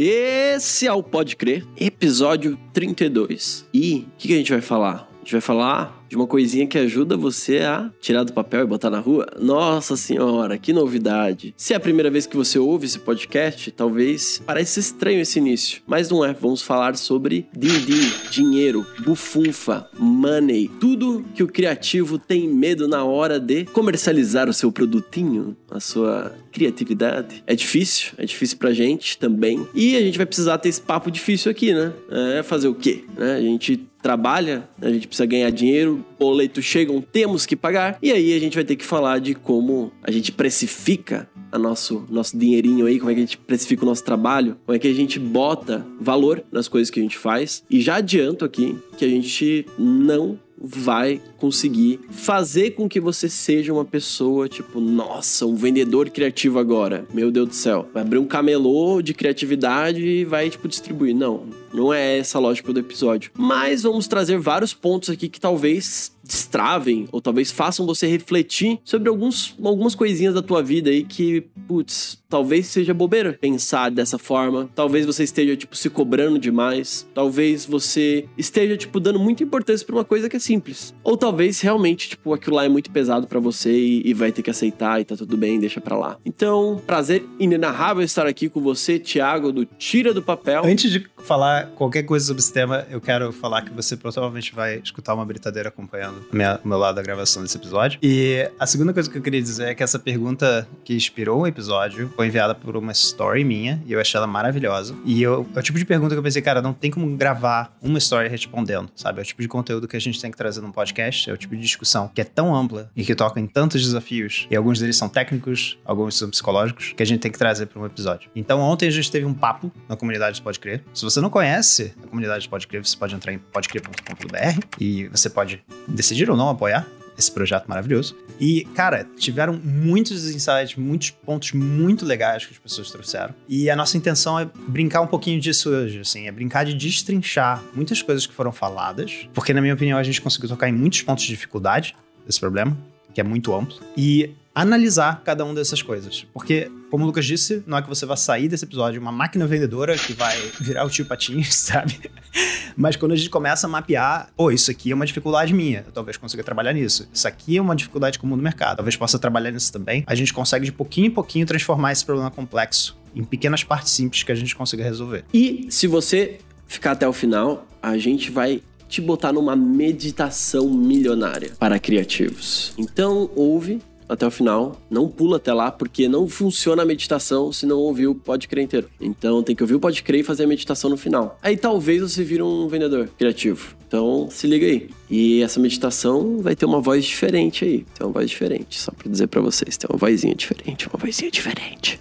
Esse é o Pode Crer, episódio 32. E o que, que a gente vai falar? A gente vai falar de uma coisinha que ajuda você a tirar do papel e botar na rua. Nossa senhora, que novidade! Se é a primeira vez que você ouve esse podcast, talvez pareça estranho esse início, mas não é. Vamos falar sobre din-din, dinheiro, bufunfa, money, tudo que o criativo tem medo na hora de comercializar o seu produtinho, a sua criatividade. É difícil, é difícil pra gente também. E a gente vai precisar ter esse papo difícil aqui, né? É fazer o quê? Né? A gente trabalha, a gente precisa ganhar dinheiro, boletos chegam, temos que pagar. E aí a gente vai ter que falar de como a gente precifica a nosso, nosso dinheirinho aí, como é que a gente precifica o nosso trabalho, como é que a gente bota valor nas coisas que a gente faz. E já adianto aqui que a gente não vai conseguir fazer com que você seja uma pessoa tipo, nossa, um vendedor criativo agora. Meu Deus do céu. Vai abrir um camelô de criatividade e vai, tipo, distribuir. Não, não é essa a lógica do episódio. Mas vamos trazer vários pontos aqui que talvez destravem ou talvez façam você refletir sobre alguns, algumas coisinhas da tua vida aí que, putz, talvez seja bobeira pensar dessa forma. Talvez você esteja, tipo, se cobrando demais. Talvez você esteja, tipo, dando muita importância pra uma coisa que é simples. Ou talvez realmente, tipo, aquilo lá é muito pesado para você e, e, vai ter que aceitar e tá tudo bem, deixa pra lá. Então, prazer inenarrável estar aqui com você, Thiago, do Tira do Papel. Antes de falar qualquer coisa sobre esse tema, eu quero falar que você provavelmente vai escutar uma britadeira acompanhando minha, meu lado da gravação desse episódio. E a segunda coisa que eu queria dizer é que essa pergunta que inspirou o episódio foi enviada por uma story minha e eu achei ela maravilhosa. E eu, é o tipo de pergunta que eu pensei, cara, não tem como gravar uma story respondendo, sabe? É o tipo de conteúdo que a gente tem que trazer num podcast, é o tipo de discussão que é tão ampla e que toca em tantos desafios, e alguns deles são técnicos, alguns são psicológicos, que a gente tem que trazer para um episódio. Então, ontem a gente teve um papo na comunidade Pode Crer. Se você não conhece a comunidade Pode Crer, você pode entrar em podcrer.com.br e você pode decidir ou não apoiar esse projeto maravilhoso. E, cara, tiveram muitos insights, muitos pontos muito legais que as pessoas trouxeram. E a nossa intenção é brincar um pouquinho disso hoje, assim, é brincar de destrinchar muitas coisas que foram faladas, porque, na minha opinião, a gente conseguiu tocar em muitos pontos de dificuldade desse problema, que é muito amplo, e analisar cada uma dessas coisas. Porque, como o Lucas disse, não é que você vai sair desse episódio uma máquina vendedora que vai virar o tio Patinhos, sabe? Mas quando a gente começa a mapear, pô, isso aqui é uma dificuldade minha, eu talvez consiga trabalhar nisso. Isso aqui é uma dificuldade comum do mercado, talvez possa trabalhar nisso também. A gente consegue de pouquinho em pouquinho transformar esse problema complexo em pequenas partes simples que a gente consiga resolver. E se você ficar até o final, a gente vai te botar numa meditação milionária para criativos. Então, ouve até o final, não pula até lá, porque não funciona a meditação se não ouvir o Pode Crer inteiro. Então tem que ouvir o Pode Crer e fazer a meditação no final. Aí talvez você vire um vendedor criativo. Então se liga aí. E essa meditação vai ter uma voz diferente aí. Tem uma voz diferente, só pra dizer para vocês. Tem uma vozinha diferente, uma vozinha diferente.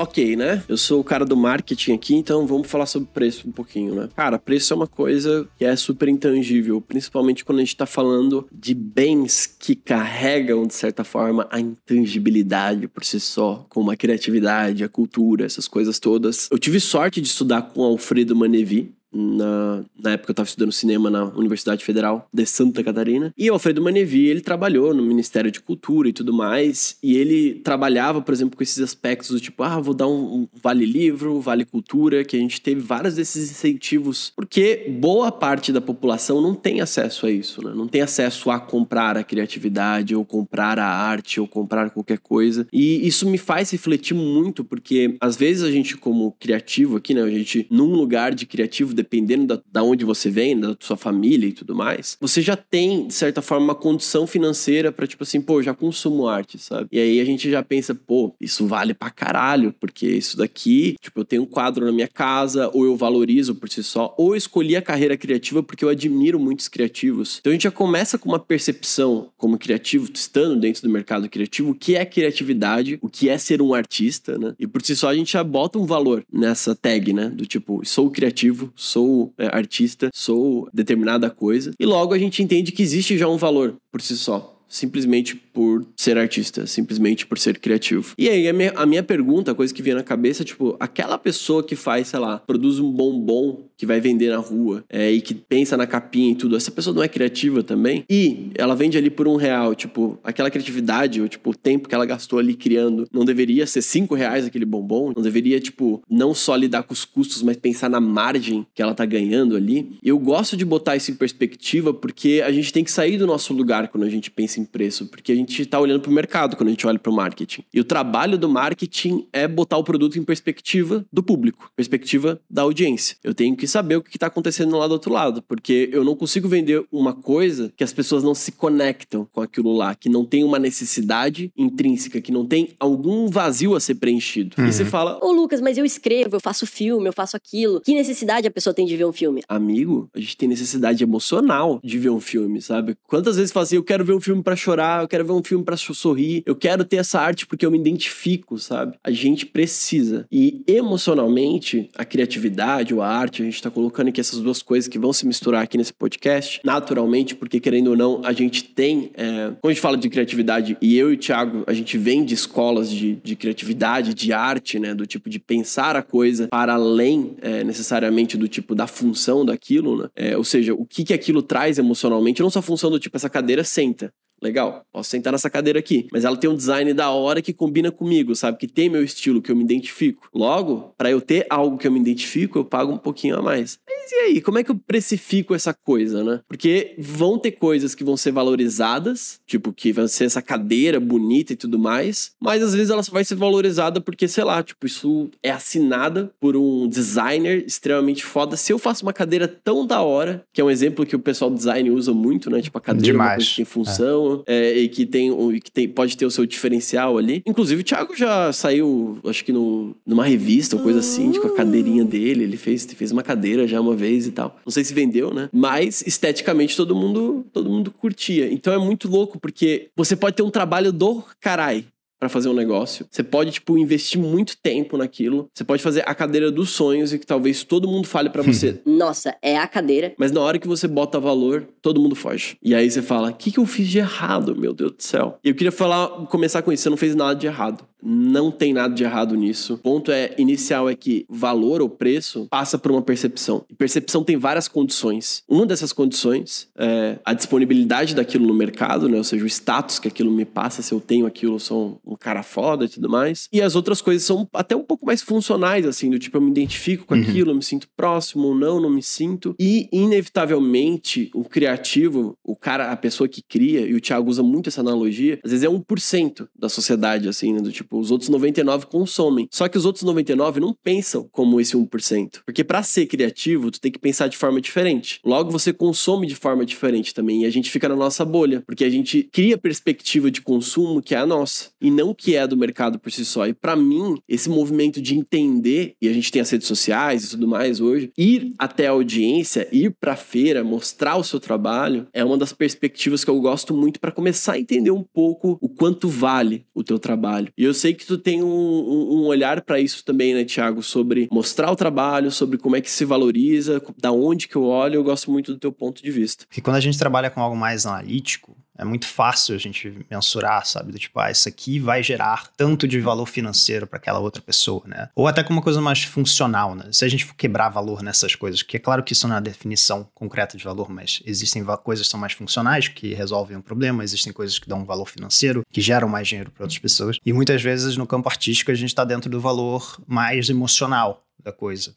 Ok, né? Eu sou o cara do marketing aqui, então vamos falar sobre preço um pouquinho, né? Cara, preço é uma coisa que é super intangível, principalmente quando a gente tá falando de bens que carregam, de certa forma, a intangibilidade por si só, como a criatividade, a cultura, essas coisas todas. Eu tive sorte de estudar com Alfredo Manevi, na, na época eu estava estudando cinema na Universidade Federal de Santa Catarina. E o Alfredo Manevi, ele trabalhou no Ministério de Cultura e tudo mais. E ele trabalhava, por exemplo, com esses aspectos do tipo, ah, vou dar um, um vale livro, vale cultura, que a gente teve vários desses incentivos. Porque boa parte da população não tem acesso a isso, né? Não tem acesso a comprar a criatividade, ou comprar a arte, ou comprar qualquer coisa. E isso me faz refletir muito, porque às vezes a gente, como criativo aqui, né? A gente, num lugar de criativo, dependendo da, da onde você vem, da sua família e tudo mais, você já tem, de certa forma, uma condição financeira para tipo assim, pô, já consumo arte, sabe? E aí a gente já pensa, pô, isso vale pra caralho, porque isso daqui, tipo, eu tenho um quadro na minha casa, ou eu valorizo por si só, ou eu escolhi a carreira criativa porque eu admiro muitos criativos. Então a gente já começa com uma percepção como criativo, estando dentro do mercado criativo, o que é criatividade, o que é ser um artista, né? E por si só a gente já bota um valor nessa tag, né? Do tipo, sou criativo, sou é, artista, sou determinada coisa. E logo a gente entende que existe já um valor por si só simplesmente por ser artista, simplesmente por ser criativo. E aí, a minha, a minha pergunta, a coisa que vinha na cabeça, tipo, aquela pessoa que faz, sei lá, produz um bombom que vai vender na rua é, e que pensa na capinha e tudo, essa pessoa não é criativa também? E ela vende ali por um real, tipo, aquela criatividade, ou tipo, o tempo que ela gastou ali criando, não deveria ser cinco reais aquele bombom? Não deveria, tipo, não só lidar com os custos, mas pensar na margem que ela tá ganhando ali? Eu gosto de botar isso em perspectiva porque a gente tem que sair do nosso lugar quando a gente pensa em preço, porque a gente tá olhando pro mercado quando a gente olha pro marketing. E o trabalho do marketing é botar o produto em perspectiva do público, perspectiva da audiência. Eu tenho que saber o que está acontecendo lá do outro lado, porque eu não consigo vender uma coisa que as pessoas não se conectam com aquilo lá, que não tem uma necessidade intrínseca, que não tem algum vazio a ser preenchido. Uhum. E você fala: Ô Lucas, mas eu escrevo, eu faço filme, eu faço aquilo. Que necessidade a pessoa tem de ver um filme? Amigo, a gente tem necessidade emocional de ver um filme, sabe? Quantas vezes fala assim: eu quero ver um filme para chorar, eu quero ver um filme para sorrir, eu quero ter essa arte porque eu me identifico, sabe? A gente precisa. E emocionalmente, a criatividade ou a arte, a gente tá colocando aqui essas duas coisas que vão se misturar aqui nesse podcast, naturalmente, porque querendo ou não, a gente tem. É... Quando a gente fala de criatividade, e eu e o Thiago, a gente vem de escolas de, de criatividade, de arte, né? Do tipo de pensar a coisa para além é, necessariamente do tipo da função daquilo, né? É, ou seja, o que, que aquilo traz emocionalmente, não só a função do tipo, essa cadeira senta legal, posso sentar nessa cadeira aqui. Mas ela tem um design da hora que combina comigo, sabe? Que tem meu estilo, que eu me identifico. Logo, para eu ter algo que eu me identifico, eu pago um pouquinho a mais. Mas e aí, como é que eu precifico essa coisa, né? Porque vão ter coisas que vão ser valorizadas, tipo, que vai ser essa cadeira bonita e tudo mais, mas às vezes ela só vai ser valorizada porque, sei lá, tipo, isso é assinada por um designer extremamente foda. Se eu faço uma cadeira tão da hora, que é um exemplo que o pessoal do design usa muito, né? Tipo, a cadeira Demais. uma coisa que tem função, é é, e que tem que tem, pode ter o seu diferencial ali. Inclusive, o Thiago já saiu, acho que no, numa revista ou coisa assim, tipo a cadeirinha dele. Ele fez, fez uma cadeira já uma vez e tal. Não sei se vendeu, né? Mas esteticamente todo mundo, todo mundo curtia. Então é muito louco, porque você pode ter um trabalho do carai para fazer um negócio. Você pode, tipo, investir muito tempo naquilo. Você pode fazer a cadeira dos sonhos e que talvez todo mundo fale para você. Nossa, é a cadeira. Mas na hora que você bota valor, todo mundo foge. E aí você fala: o que, que eu fiz de errado, meu Deus do céu? E eu queria falar, começar com isso: você não fez nada de errado. Não tem nada de errado nisso. O ponto é inicial é que valor ou preço passa por uma percepção. E percepção tem várias condições. Uma dessas condições é a disponibilidade daquilo no mercado, né? Ou seja, o status que aquilo me passa, se eu tenho aquilo, eu sou um cara foda e tudo mais. E as outras coisas são até um pouco mais funcionais, assim, do tipo, eu me identifico com uhum. aquilo, eu me sinto próximo ou não, não me sinto. E, inevitavelmente, o criativo, o cara, a pessoa que cria, e o Thiago usa muito essa analogia, às vezes é 1% da sociedade, assim, né? Do tipo, os outros 99 consomem. Só que os outros 99 não pensam como esse 1%. Porque para ser criativo, tu tem que pensar de forma diferente. Logo, você consome de forma diferente também. E a gente fica na nossa bolha. Porque a gente cria perspectiva de consumo que é a nossa. E não que é do mercado por si só. E para mim, esse movimento de entender, e a gente tem as redes sociais e tudo mais hoje, ir até a audiência, ir pra feira, mostrar o seu trabalho, é uma das perspectivas que eu gosto muito para começar a entender um pouco o quanto vale o teu trabalho. E eu sei que tu tem um, um olhar para isso também, né, Thiago? Sobre mostrar o trabalho, sobre como é que se valoriza, da onde que eu olho. Eu gosto muito do teu ponto de vista. Porque quando a gente trabalha com algo mais analítico, é muito fácil a gente mensurar, sabe? Do tipo, ah, isso aqui vai gerar tanto de valor financeiro para aquela outra pessoa, né? Ou até com uma coisa mais funcional, né? Se a gente for quebrar valor nessas coisas, que é claro que isso não é a definição concreta de valor, mas existem coisas que são mais funcionais, que resolvem um problema, existem coisas que dão um valor financeiro, que geram mais dinheiro para outras pessoas. E muitas vezes no campo artístico a gente está dentro do valor mais emocional da coisa.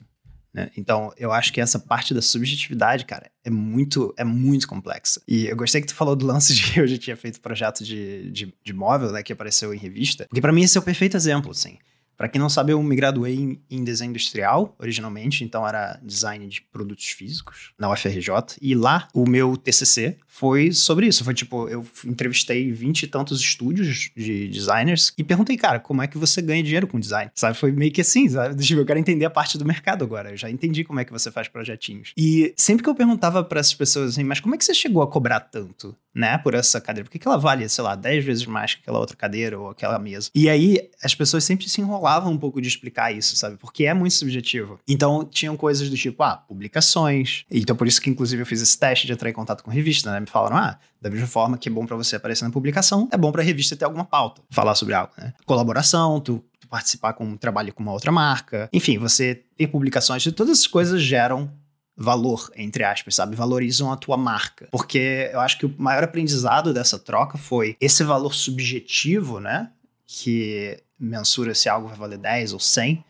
Né? Então, eu acho que essa parte da subjetividade, cara, é muito, é muito complexa. E eu gostei que tu falou do lance de que eu já tinha feito projeto de, de, de móvel, né, que apareceu em revista, porque para mim esse é o perfeito exemplo, assim. Para quem não sabe, eu me graduei em, em, desenho industrial originalmente, então era design de produtos físicos na UFRJ. E lá o meu TCC foi sobre isso. Foi tipo, eu entrevistei vinte e tantos estúdios de designers e perguntei, cara, como é que você ganha dinheiro com design? Sabe? Foi meio que assim, sabe? Tipo, eu quero entender a parte do mercado agora. Eu já entendi como é que você faz projetinhos. E sempre que eu perguntava para essas pessoas assim, mas como é que você chegou a cobrar tanto, né, por essa cadeira? Por que, que ela vale, sei lá, dez vezes mais que aquela outra cadeira ou aquela mesa? E aí as pessoas sempre se enrolavam um pouco de explicar isso, sabe? Porque é muito subjetivo. Então tinham coisas do tipo, ah, publicações. Então por isso que inclusive eu fiz esse teste de entrar em contato com revista, né? Me falaram, ah, da mesma forma que é bom para você aparecer na publicação, é bom para a revista ter alguma pauta, falar sobre algo, né? Colaboração, tu participar com um trabalho com uma outra marca. Enfim, você ter publicações, todas essas coisas geram valor, entre aspas, sabe? Valorizam a tua marca. Porque eu acho que o maior aprendizado dessa troca foi esse valor subjetivo, né? Que mensura se algo vai valer 10 ou 100,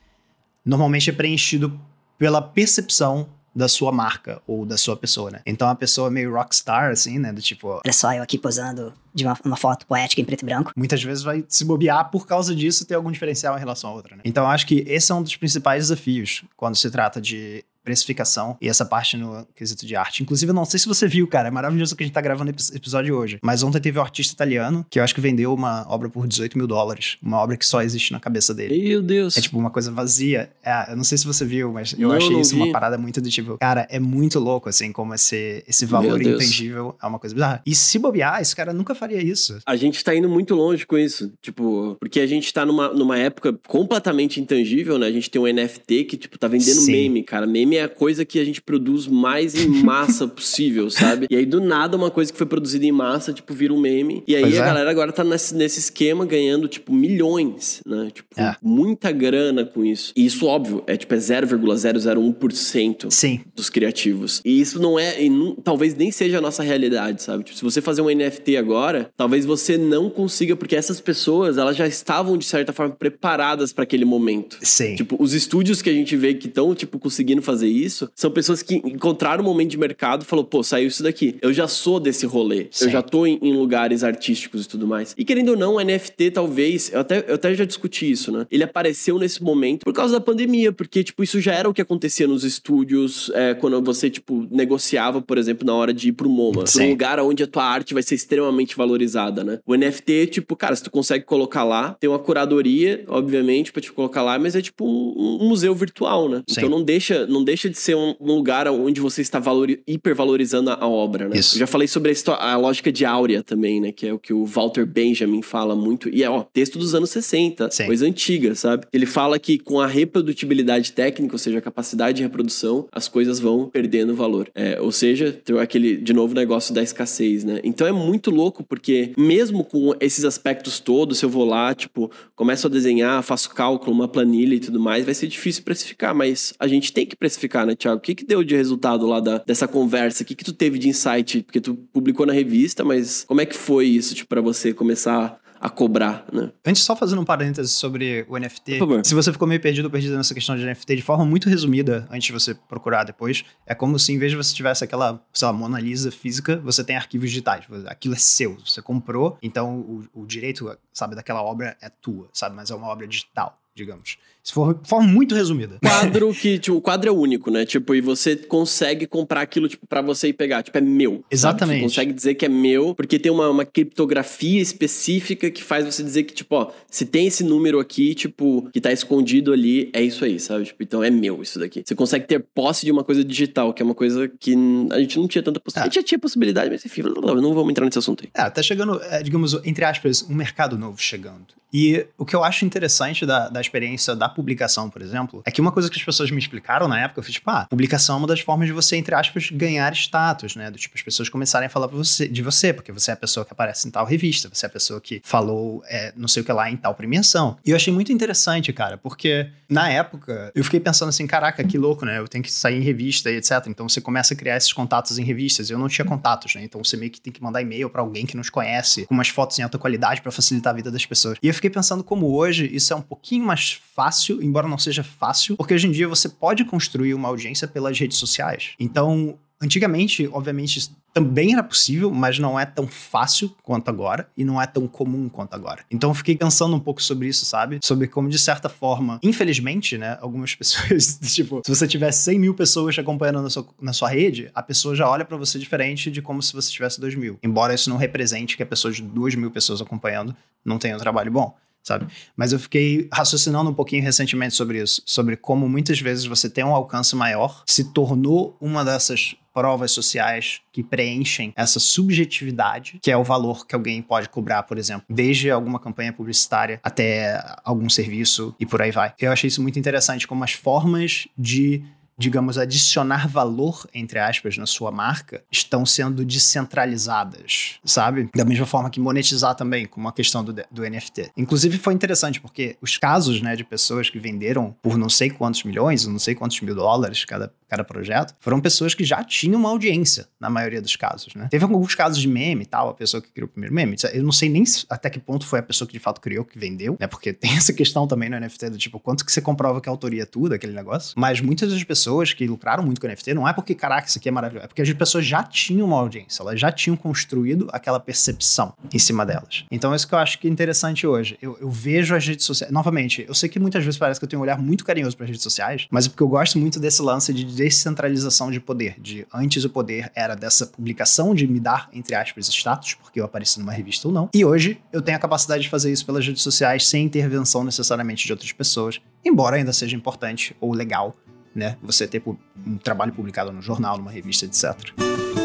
normalmente é preenchido pela percepção da sua marca ou da sua pessoa, né? Então a pessoa é meio rockstar, assim, né? Do tipo. Olha só, eu aqui posando de uma, uma, foto poética em preto e branco. Muitas vezes vai se bobear por causa disso ter algum diferencial em relação a outra, né? Então acho que esse é um dos principais desafios quando se trata de precificação e essa parte no quesito de arte. Inclusive, eu não sei se você viu, cara, é maravilhoso que a gente tá gravando esse episódio hoje. Mas ontem teve um artista italiano que eu acho que vendeu uma obra por 18 mil dólares. Uma obra que só existe na cabeça dele. Meu Deus. É tipo uma coisa vazia. É, eu não sei se você viu, mas eu não, achei isso vi. uma parada muito do tipo, cara, é muito louco, assim, como esse, esse valor intangível é uma coisa bizarra. E se bobear, esse cara nunca faria isso. A gente tá indo muito longe com isso. Tipo, porque a gente tá numa, numa época completamente intangível, né? A gente tem um NFT que, tipo, tá vendendo Sim. meme, cara. Meme é a coisa que a gente produz mais em massa possível, sabe? E aí, do nada, uma coisa que foi produzida em massa, tipo, vira um meme. E aí pois a é. galera agora tá nesse, nesse esquema ganhando, tipo, milhões, né? Tipo, é. muita grana com isso. E isso, óbvio, é tipo, é 0,001% Sim. dos criativos. E isso não é, não, talvez nem seja a nossa realidade, sabe? Tipo, se você fazer um NFT agora, talvez você não consiga, porque essas pessoas, elas já estavam, de certa forma, preparadas para aquele momento. Sim. Tipo, os estúdios que a gente vê que estão, tipo, conseguindo fazer isso, são pessoas que encontraram um momento de mercado falou, pô, saiu isso daqui. Eu já sou desse rolê. Sim. Eu já tô em, em, lugares artísticos e tudo mais. E querendo ou não, o NFT talvez, eu até, eu até já discuti isso, né? Ele apareceu nesse momento por causa da pandemia, porque, tipo, isso já era o que acontecia nos estúdios, é, quando você, tipo, negociava, por exemplo, na hora de ir pro MoMA. Sim. Um lugar onde a tua arte vai ser extremamente valorizada, né? O NFT, tipo, cara, se tu consegue colocar lá, tem uma curadoria, obviamente, pra te colocar lá, mas é tipo um, um museu virtual, né? Sim. Então não deixa, não deixa de ser um, um lugar onde você está valor, hipervalorizando a, a obra, né? Isso. Eu já falei sobre a, a, lógica de áurea também, né? Que é o que o Walter Benjamin fala muito. E é, ó, texto dos anos 60, Sim. coisa antiga, sabe? Ele fala que com a reprodutibilidade técnica, ou seja, a capacidade de reprodução, as coisas vão perdendo valor. É, ou seja, tem aquele, de novo, negócio da escassez, né? Então é muito louco, porque mesmo com esses aspectos todos, se eu vou lá, tipo, começo a desenhar, faço cálculo, uma planilha e tudo mais, vai ser difícil precificar, mas a gente tem que precificar, né, Thiago? O que, que deu de resultado lá da, dessa conversa? O que, que tu teve de insight? Porque tu publicou na revista, mas como é que foi isso, tipo, pra você começar a cobrar, né? Antes, só fazendo um parênteses sobre o NFT. Se você ficou meio perdido ou perdida nessa questão de NFT, de forma muito resumida, antes de você procurar depois, é como se em vez de você tivesse aquela, sei lá, Mona Lisa física, você tem arquivos digitais. Aquilo é seu, você comprou, então o, o direito, sabe, daquela obra é tua, sabe? Mas é uma obra digital digamos. Se for de forma muito resumida. Quadro que, tipo, o quadro é único, né? Tipo, e você consegue comprar aquilo, tipo, pra você ir pegar. Tipo, é meu. Exatamente. Sabe? Você consegue dizer que é meu, porque tem uma, uma criptografia específica que faz você dizer que, tipo, ó, se tem esse número aqui, tipo, que tá escondido ali, é isso aí, sabe? Tipo, então é meu isso daqui. Você consegue ter posse de uma coisa digital, que é uma coisa que a gente não tinha tanta possibilidade. É. A gente já tinha possibilidade, mas enfim, não vamos entrar nesse assunto aí. É, tá chegando, é, digamos, entre aspas, um mercado novo chegando. E o que eu acho interessante da, da experiência da publicação, por exemplo, é que uma coisa que as pessoas me explicaram na época, eu fiz, tipo, ah, publicação é uma das formas de você, entre aspas, ganhar status, né? Do tipo, as pessoas começarem a falar você, de você, porque você é a pessoa que aparece em tal revista, você é a pessoa que falou é, não sei o que lá em tal premiação. E eu achei muito interessante, cara, porque na época eu fiquei pensando assim, caraca, que louco, né? Eu tenho que sair em revista e etc. Então você começa a criar esses contatos em revistas. Eu não tinha contatos, né? Então você meio que tem que mandar e-mail para alguém que nos conhece, com umas fotos em alta qualidade para facilitar a vida das pessoas. E eu fiquei pensando como hoje isso é um pouquinho mais fácil, embora não seja fácil, porque hoje em dia você pode construir uma audiência pelas redes sociais. Então, Antigamente, obviamente, também era possível, mas não é tão fácil quanto agora e não é tão comum quanto agora. Então fiquei pensando um pouco sobre isso, sabe? Sobre como, de certa forma, infelizmente, né, algumas pessoas, tipo, se você tiver 100 mil pessoas te acompanhando na sua, na sua rede, a pessoa já olha para você diferente de como se você tivesse 2 mil. Embora isso não represente que a pessoa de 2 mil pessoas acompanhando não tenha um trabalho bom sabe? Mas eu fiquei raciocinando um pouquinho recentemente sobre isso, sobre como muitas vezes você tem um alcance maior, se tornou uma dessas provas sociais que preenchem essa subjetividade, que é o valor que alguém pode cobrar, por exemplo, desde alguma campanha publicitária até algum serviço e por aí vai. Eu achei isso muito interessante, como as formas de digamos, adicionar valor, entre aspas, na sua marca, estão sendo descentralizadas, sabe? Da mesma forma que monetizar também, como a questão do, do NFT. Inclusive, foi interessante, porque os casos, né, de pessoas que venderam por não sei quantos milhões, não sei quantos mil dólares cada, cada projeto, foram pessoas que já tinham uma audiência, na maioria dos casos, né? Teve alguns casos de meme e tal, a pessoa que criou o primeiro meme. Eu não sei nem até que ponto foi a pessoa que de fato criou, que vendeu, né? Porque tem essa questão também no NFT do tipo, quanto que você comprova que a autoria é tudo, aquele negócio. Mas muitas das pessoas que lucraram muito com o NFT não é porque, caraca, isso aqui é maravilhoso, é porque as pessoas já tinham uma audiência, elas já tinham construído aquela percepção em cima delas. Então, é isso que eu acho que é interessante hoje. Eu, eu vejo as redes sociais. Novamente, eu sei que muitas vezes parece que eu tenho um olhar muito carinhoso para as redes sociais, mas é porque eu gosto muito desse lance de descentralização de poder. De antes o poder era dessa publicação de me dar, entre aspas, status, porque eu apareci numa revista ou não. E hoje eu tenho a capacidade de fazer isso pelas redes sociais sem intervenção necessariamente de outras pessoas, embora ainda seja importante ou legal, né? Você ter um trabalho publicado no jornal, numa revista, etc.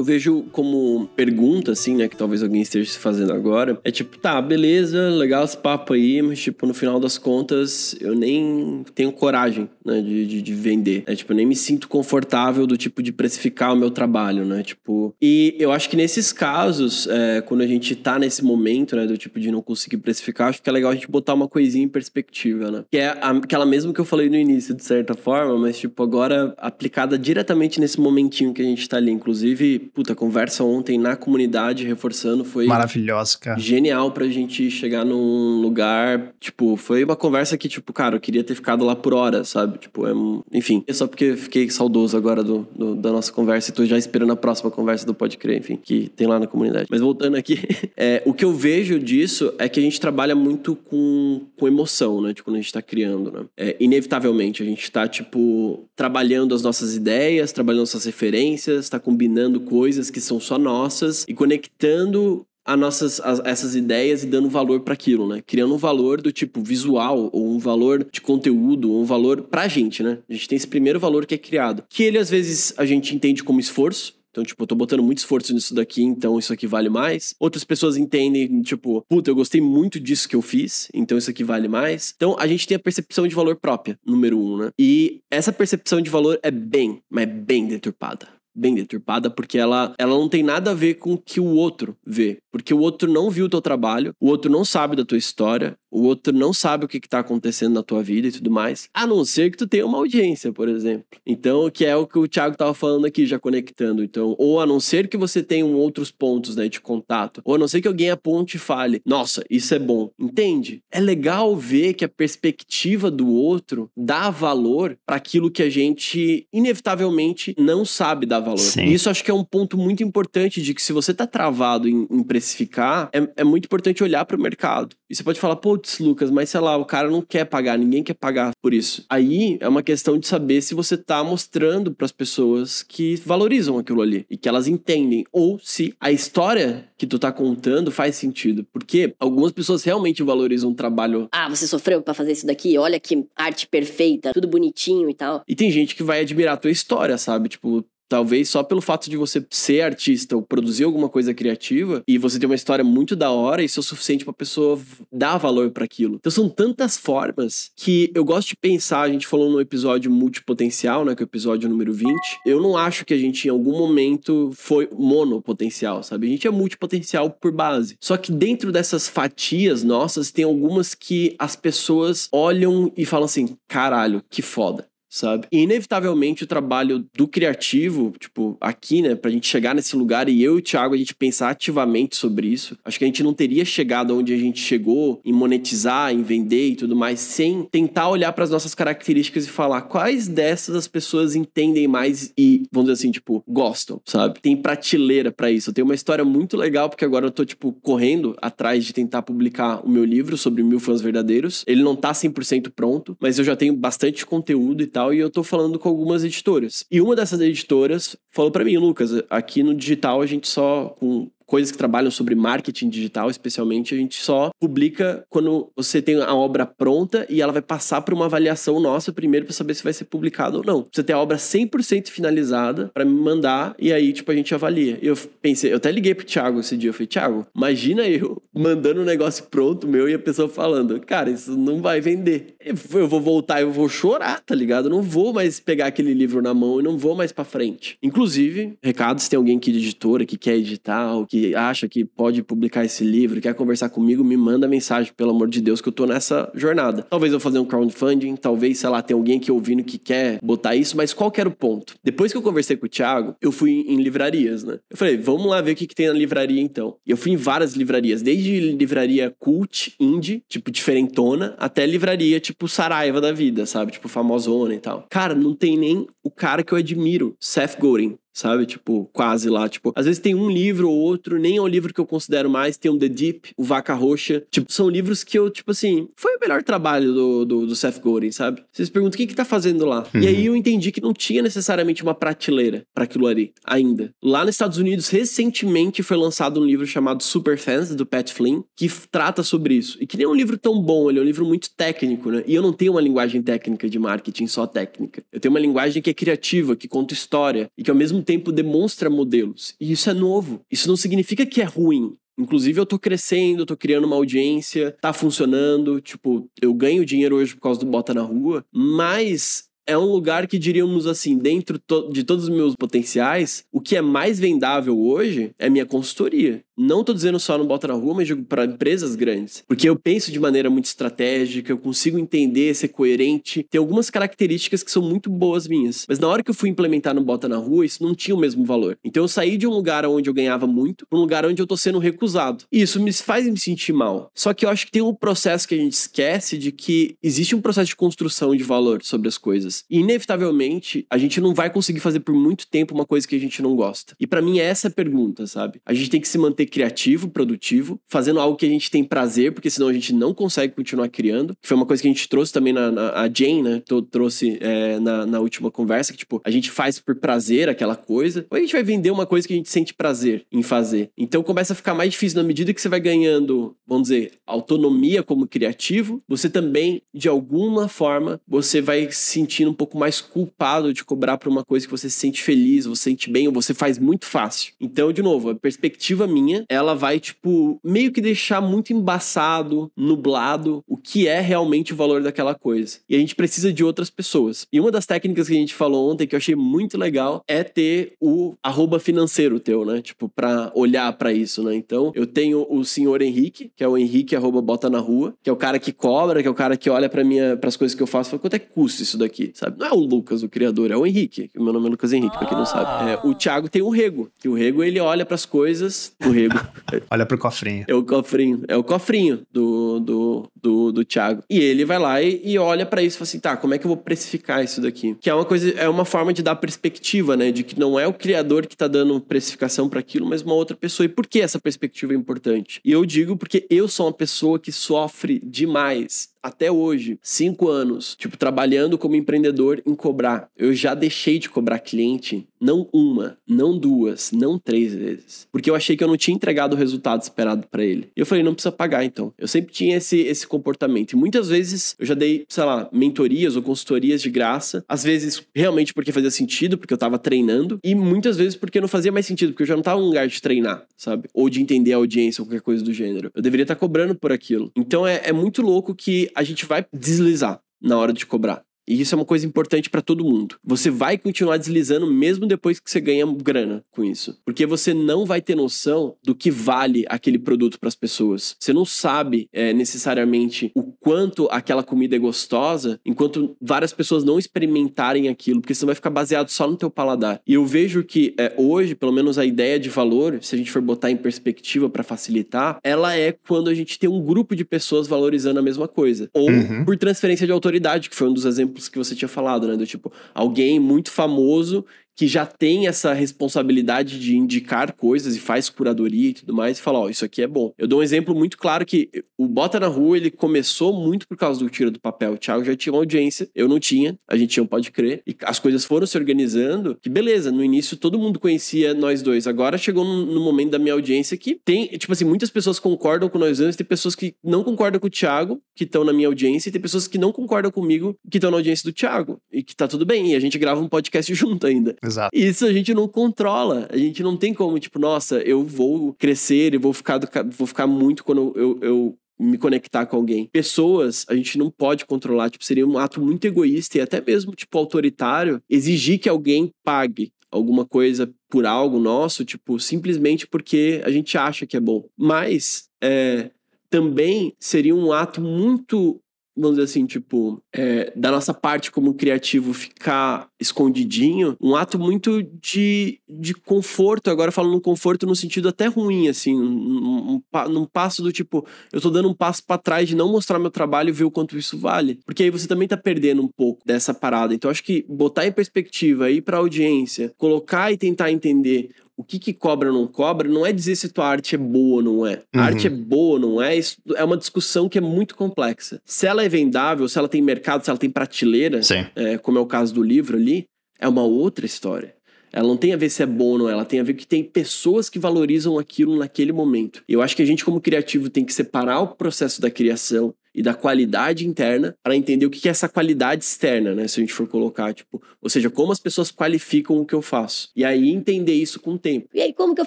eu vejo como pergunta, assim, né, que talvez alguém esteja se fazendo agora, é tipo, tá, beleza, legal esse papo aí, mas, tipo, no final das contas, eu nem tenho coragem, né, de, de, de vender. É, tipo, eu nem me sinto confortável do tipo de precificar o meu trabalho, né, tipo... E eu acho que nesses casos, é, quando a gente tá nesse momento, né, do tipo de não conseguir precificar, acho que é legal a gente botar uma coisinha em perspectiva, né, que é aquela mesma que eu falei no início, de certa forma, mas, tipo, agora aplicada diretamente nesse momentinho que a gente tá ali, inclusive puta, conversa ontem na comunidade, reforçando, foi. Maravilhosa, cara. Genial pra gente chegar num lugar. Tipo, foi uma conversa que, tipo, cara, eu queria ter ficado lá por horas, sabe? Tipo, é. Enfim, é só porque fiquei saudoso agora do, do, da nossa conversa e tô já esperando a próxima conversa do Pode Crer, enfim, que tem lá na comunidade. Mas voltando aqui, é, o que eu vejo disso é que a gente trabalha muito com, com emoção, né? Tipo, quando a gente tá criando, né? É, inevitavelmente, a gente tá, tipo, trabalhando as nossas ideias, trabalhando nossas referências, tá combinando com coisas que são só nossas e conectando a nossas, essas ideias e dando valor para aquilo, né? Criando um valor do tipo visual, ou um valor de conteúdo, ou um valor pra gente, né? A gente tem esse primeiro valor que é criado. Que ele, às vezes, a gente entende como esforço, então, tipo, eu tô botando muito esforço nisso daqui, então isso aqui vale mais. Outras pessoas entendem, tipo, puta, eu gostei muito disso que eu fiz, então isso aqui vale mais. Então, a gente tem a percepção de valor própria, número um, né? E essa percepção de valor é bem, mas é bem deturpada bem deturpada, porque ela, ela não tem nada a ver com o que o outro vê. Porque o outro não viu o teu trabalho, o outro não sabe da tua história, o outro não sabe o que está acontecendo na tua vida e tudo mais, a não ser que tu tenha uma audiência, por exemplo. Então, que é o que o Thiago estava falando aqui, já conectando. Então, ou a não ser que você tenha outros pontos né, de contato, ou a não ser que alguém aponte e fale, nossa, isso é bom. Entende? É legal ver que a perspectiva do outro dá valor para aquilo que a gente inevitavelmente não sabe dar valor. Sim. E isso acho que é um ponto muito importante de que se você está travado em, em precificar, é, é muito importante olhar para o mercado. E você pode falar, putz, Lucas, mas sei lá, o cara não quer pagar, ninguém quer pagar por isso. Aí é uma questão de saber se você tá mostrando para as pessoas que valorizam aquilo ali e que elas entendem, ou se a história que tu tá contando faz sentido. Porque algumas pessoas realmente valorizam o trabalho. Ah, você sofreu para fazer isso daqui? Olha que arte perfeita, tudo bonitinho e tal. E tem gente que vai admirar a tua história, sabe? Tipo, Talvez só pelo fato de você ser artista ou produzir alguma coisa criativa e você ter uma história muito da hora, isso é o suficiente pra pessoa dar valor para aquilo. Então são tantas formas que eu gosto de pensar, a gente falou no episódio multipotencial, né, que é o episódio número 20. Eu não acho que a gente em algum momento foi monopotencial, sabe? A gente é multipotencial por base. Só que dentro dessas fatias nossas tem algumas que as pessoas olham e falam assim: "Caralho, que foda" sabe? E inevitavelmente o trabalho do criativo, tipo, aqui, né, pra gente chegar nesse lugar e eu e o Thiago a gente pensar ativamente sobre isso, acho que a gente não teria chegado onde a gente chegou em monetizar, em vender e tudo mais, sem tentar olhar para as nossas características e falar quais dessas as pessoas entendem mais e, vamos dizer assim, tipo, gostam, sabe? Tem prateleira para isso. Eu tenho uma história muito legal porque agora eu tô, tipo, correndo atrás de tentar publicar o meu livro sobre mil fãs verdadeiros. Ele não tá 100% pronto, mas eu já tenho bastante conteúdo e tal e eu tô falando com algumas editoras. E uma dessas editoras falou para mim, Lucas, aqui no digital a gente só, com coisas que trabalham sobre marketing digital, especialmente, a gente só publica quando você tem a obra pronta e ela vai passar por uma avaliação nossa primeiro para saber se vai ser publicado ou não. Você tem a obra 100% finalizada para me mandar e aí, tipo, a gente avalia. Eu pensei, eu até liguei pro Thiago esse dia, eu falei, Thiago, imagina eu mandando um negócio pronto meu e a pessoa falando, cara, isso não vai vender. Eu vou voltar, eu vou chorar, tá ligado? Eu não vou mais pegar aquele livro na mão e não vou mais para frente. Inclusive, recado, se tem alguém aqui de editora que quer editar ou que acha que pode publicar esse livro, quer conversar comigo, me manda mensagem, pelo amor de Deus, que eu tô nessa jornada. Talvez eu fazer um crowdfunding, talvez, sei lá, tem alguém aqui ouvindo que quer botar isso, mas qual que era o ponto? Depois que eu conversei com o Thiago, eu fui em livrarias, né? Eu falei, vamos lá ver o que, que tem na livraria então. E eu fui em várias livrarias, desde livraria cult, indie, tipo diferentona, até livraria tipo Saraiva da vida, sabe? Tipo famosona e tal. Cara, não tem nem o cara que eu admiro, Seth Godin sabe? Tipo, quase lá. Tipo, às vezes tem um livro ou outro, nem é o livro que eu considero mais. Tem um The Deep, o Vaca Roxa. Tipo, são livros que eu, tipo assim, foi o melhor trabalho do, do, do Seth Godin, sabe? Vocês perguntam o que que tá fazendo lá. Uhum. E aí eu entendi que não tinha necessariamente uma prateleira para aquilo ali, ainda. Lá nos Estados Unidos, recentemente foi lançado um livro chamado Super Fans, do Pat Flynn, que trata sobre isso. E que nem é um livro tão bom, ele é um livro muito técnico, né? E eu não tenho uma linguagem técnica de marketing só técnica. Eu tenho uma linguagem que é criativa, que conta história e que ao mesmo tempo demonstra modelos. E isso é novo. Isso não significa que é ruim. Inclusive, eu tô crescendo, tô criando uma audiência, tá funcionando. Tipo, eu ganho dinheiro hoje por causa do Bota na Rua, mas é um lugar que diríamos assim, dentro de todos os meus potenciais, o que é mais vendável hoje é minha consultoria. Não tô dizendo só no Bota na Rua, mas digo para empresas grandes. Porque eu penso de maneira muito estratégica, eu consigo entender, ser coerente. Tem algumas características que são muito boas minhas. Mas na hora que eu fui implementar no Bota na Rua, isso não tinha o mesmo valor. Então eu saí de um lugar onde eu ganhava muito para um lugar onde eu tô sendo recusado. E isso me faz me sentir mal. Só que eu acho que tem um processo que a gente esquece de que existe um processo de construção de valor sobre as coisas. E inevitavelmente, a gente não vai conseguir fazer por muito tempo uma coisa que a gente não gosta. E para mim é essa a pergunta, sabe? A gente tem que se manter criativo, produtivo, fazendo algo que a gente tem prazer, porque senão a gente não consegue continuar criando. Foi uma coisa que a gente trouxe também na, na a Jane, né? Trouxe é, na, na última conversa, que tipo, a gente faz por prazer aquela coisa, ou a gente vai vender uma coisa que a gente sente prazer em fazer. Então começa a ficar mais difícil na medida que você vai ganhando, vamos dizer, autonomia como criativo, você também, de alguma forma, você vai se sentindo um pouco mais culpado de cobrar por uma coisa que você se sente feliz, você se sente bem, ou você faz muito fácil. Então, de novo, a perspectiva minha ela vai, tipo, meio que deixar muito embaçado, nublado o que é realmente o valor daquela coisa. E a gente precisa de outras pessoas. E uma das técnicas que a gente falou ontem, que eu achei muito legal, é ter o arroba financeiro teu, né? Tipo, pra olhar para isso, né? Então, eu tenho o senhor Henrique, que é o Henrique arroba bota na rua, que é o cara que cobra, que é o cara que olha para minha, pras coisas que eu faço e fala, quanto é que custa isso daqui, sabe? Não é o Lucas, o criador, é o Henrique. Meu nome é Lucas Henrique, pra quem não sabe. É, o Thiago tem o Rego, que o Rego, ele olha para as coisas, o Rego Olha pro cofrinho. É o cofrinho. É o cofrinho do, do, do, do Thiago. E ele vai lá e, e olha para isso e fala assim: tá, como é que eu vou precificar isso daqui? Que é uma coisa, é uma forma de dar perspectiva, né? De que não é o criador que tá dando precificação para aquilo, mas uma outra pessoa. E por que essa perspectiva é importante? E eu digo porque eu sou uma pessoa que sofre demais até hoje, cinco anos, tipo, trabalhando como empreendedor em cobrar. Eu já deixei de cobrar cliente, não uma, não duas, não três vezes. Porque eu achei que eu não tinha entregado o resultado esperado para ele. E eu falei, não precisa pagar então. Eu sempre tinha esse, esse comportamento. E muitas vezes eu já dei, sei lá, mentorias ou consultorias de graça. Às vezes, realmente porque fazia sentido, porque eu tava treinando. E muitas vezes porque não fazia mais sentido, porque eu já não tava num lugar de treinar, sabe? Ou de entender a audiência ou qualquer coisa do gênero. Eu deveria estar cobrando por aquilo. Então é, é muito louco que a gente vai deslizar na hora de cobrar. E isso é uma coisa importante para todo mundo. Você vai continuar deslizando mesmo depois que você ganha grana com isso. Porque você não vai ter noção do que vale aquele produto para as pessoas. Você não sabe é, necessariamente o quanto aquela comida é gostosa enquanto várias pessoas não experimentarem aquilo, porque você vai ficar baseado só no teu paladar. E eu vejo que é, hoje, pelo menos a ideia de valor, se a gente for botar em perspectiva para facilitar, ela é quando a gente tem um grupo de pessoas valorizando a mesma coisa. Ou uhum. por transferência de autoridade, que foi um dos exemplos exemplos que você tinha falado, né? Do tipo, alguém muito famoso que já tem essa responsabilidade de indicar coisas e faz curadoria e tudo mais e fala, ó, oh, isso aqui é bom. Eu dou um exemplo muito claro que o Bota na Rua, ele começou muito por causa do tiro do papel. O Thiago já tinha uma audiência, eu não tinha, a gente não pode crer. E as coisas foram se organizando, que beleza, no início todo mundo conhecia nós dois. Agora chegou no, no momento da minha audiência que tem, tipo assim, muitas pessoas concordam com nós dois, tem pessoas que não concordam com o Thiago, que estão na minha audiência, e tem pessoas que não concordam comigo, que estão na audiência do Thiago. E que tá tudo bem, e a gente grava um podcast junto ainda. Exato. Isso a gente não controla. A gente não tem como, tipo, nossa, eu vou crescer e vou ficar, do vou ficar muito quando eu, eu me conectar com alguém. Pessoas, a gente não pode controlar. Tipo, seria um ato muito egoísta e até mesmo, tipo, autoritário exigir que alguém pague alguma coisa por algo nosso, tipo, simplesmente porque a gente acha que é bom. Mas é, também seria um ato muito, vamos dizer assim, tipo, é, da nossa parte como criativo ficar escondidinho, um ato muito de, de conforto. Agora falando conforto no sentido até ruim, assim, um, um, pa- num passo do tipo, eu tô dando um passo pra trás de não mostrar meu trabalho e ver o quanto isso vale. Porque aí você também tá perdendo um pouco dessa parada. Então acho que botar em perspectiva, ir pra audiência, colocar e tentar entender o que que cobra ou não cobra, não é dizer se tua arte é boa ou não é. A Uhum. arte é boa ou não é, isso é uma discussão que é muito complexa. Se ela é vendável, se ela tem mercado, se ela tem prateleira, é, como é o caso do livro ali, é uma outra história. Ela não tem a ver se é bom ou não, ela tem a ver que tem pessoas que valorizam aquilo naquele momento. E eu acho que a gente, como criativo, tem que separar o processo da criação e da qualidade interna para entender o que que é essa qualidade externa, né? Se a gente for colocar, tipo, ou seja, como as pessoas qualificam o que eu faço. E aí entender isso com o tempo. E aí, como que eu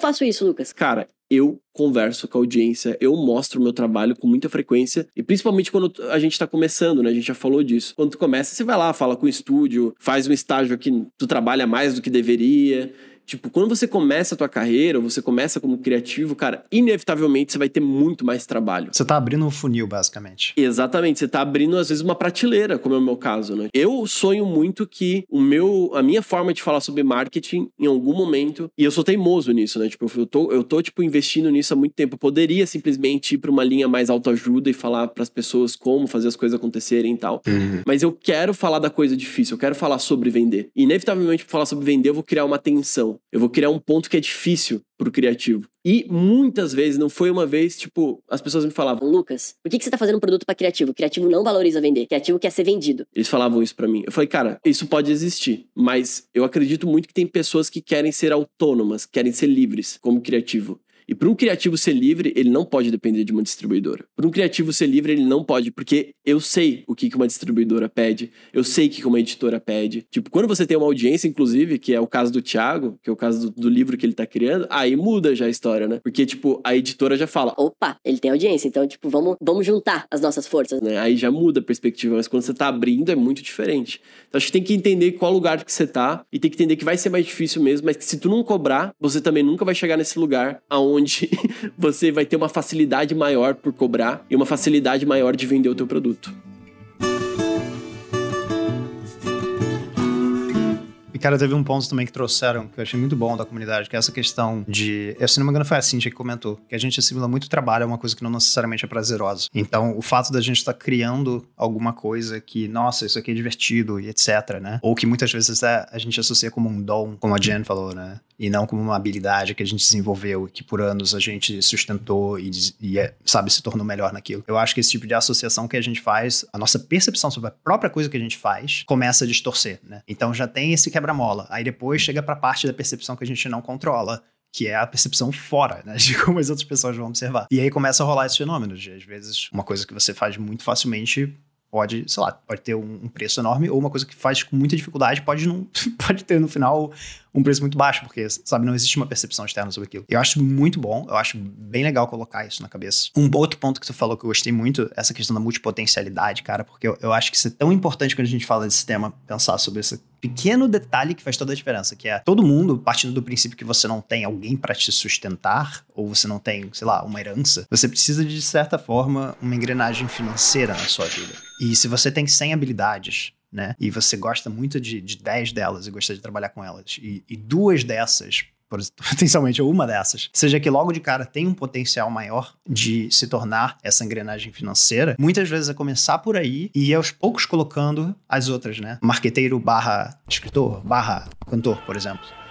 faço isso, Lucas? Cara, eu converso com a audiência, eu mostro o meu trabalho com muita frequência, e principalmente quando a gente tá começando, né? A gente já falou disso. Quando tu começa, você vai lá, fala com o estúdio, faz um estágio que tu trabalha mais do que deveria. Tipo, quando você começa a tua carreira, ou você começa como criativo, cara, inevitavelmente você vai ter muito mais trabalho. Você tá abrindo um funil, basicamente. Exatamente, você tá abrindo às vezes uma prateleira, como é o meu caso, né? Eu sonho muito que o meu, a minha forma de falar sobre marketing em algum momento, e eu sou teimoso nisso, né? Tipo, eu tô, eu tô tipo investindo nisso há muito tempo. Eu poderia simplesmente ir para uma linha mais autoajuda e falar para as pessoas como fazer as coisas acontecerem e tal. Mas eu quero falar da coisa difícil, eu quero falar sobre vender. E, inevitavelmente, pra falar sobre vender, eu vou criar uma tensão. Eu vou criar um ponto que é difícil pro criativo. E muitas vezes, não foi uma vez, tipo, as pessoas me falavam, Lucas, por que, que você tá fazendo um produto pra criativo? Criativo não valoriza vender. Criativo quer ser vendido. Eles falavam isso pra mim. Eu falei, cara, isso pode existir, mas eu acredito muito que tem pessoas que querem ser autônomas, querem ser livres como criativo. E para um criativo ser livre, ele não pode depender de uma distribuidora. Para um criativo ser livre, ele não pode, porque eu sei o que uma distribuidora pede, eu sei o que que uma editora pede. Tipo, quando você tem uma audiência, inclusive, que é o caso do Thiago, que é o caso do, do livro que ele tá criando, aí muda já a história, né? Porque, tipo, a editora já fala, Opa, ele tem audiência, então, tipo, vamos, vamos juntar as nossas forças. né? Aí já muda a perspectiva, mas quando você tá abrindo é muito diferente. Então acho que tem que entender qual lugar que você tá e tem que entender que vai ser mais difícil mesmo, mas que se tu não cobrar, você também nunca vai chegar nesse lugar aonde você vai ter uma facilidade maior por cobrar e uma facilidade maior de vender o teu produto. Cara, teve um ponto também que trouxeram, que eu achei muito bom da comunidade, que é essa questão de. Eu, se não me engano, foi a Cintia que comentou, que a gente assimila muito trabalho a uma coisa que não necessariamente é prazerosa. Então, o fato da gente estar criando alguma coisa que, nossa, isso aqui é divertido e etc, né? Ou que muitas vezes é, a gente associa como um dom, como a Jen falou, né? E não como uma habilidade que a gente desenvolveu que por anos a gente sustentou e, e é, sabe, se tornou melhor naquilo. Eu acho que esse tipo de associação que a gente faz, a nossa percepção sobre a própria coisa que a gente faz, começa a distorcer, né? Então já tem esse quebra-mola. Aí depois chega pra parte da percepção que a gente não controla. Que é a percepção fora, né? De como as outras pessoas vão observar. E aí começa a rolar esses fenômenos. De, às vezes, uma coisa que você faz muito facilmente pode, sei lá, pode ter um, um preço enorme, ou uma coisa que faz com muita dificuldade pode não pode ter no final um preço muito baixo, porque, sabe, não existe uma percepção externa sobre aquilo. Eu acho muito bom, eu acho bem legal colocar isso na cabeça. Um outro ponto que tu falou que eu gostei muito, essa questão da multipotencialidade, cara, porque eu, eu acho que isso é tão importante quando a gente fala desse tema, pensar sobre esse pequeno detalhe que faz toda a diferença, que é todo mundo, partindo do princípio que você não tem alguém para te sustentar, ou você não tem, sei lá, uma herança, você precisa de, de certa forma, uma engrenagem financeira na sua vida. E se você tem 100 habilidades, né? E você gosta muito de, de 10 delas e gosta de trabalhar com elas. E, e duas dessas, potencialmente uma dessas, seja que logo de cara tem um potencial maior de se tornar essa engrenagem financeira, muitas vezes é começar por aí e aos poucos colocando as outras, né? Marqueteiro barra escritor, barra cantor, por exemplo.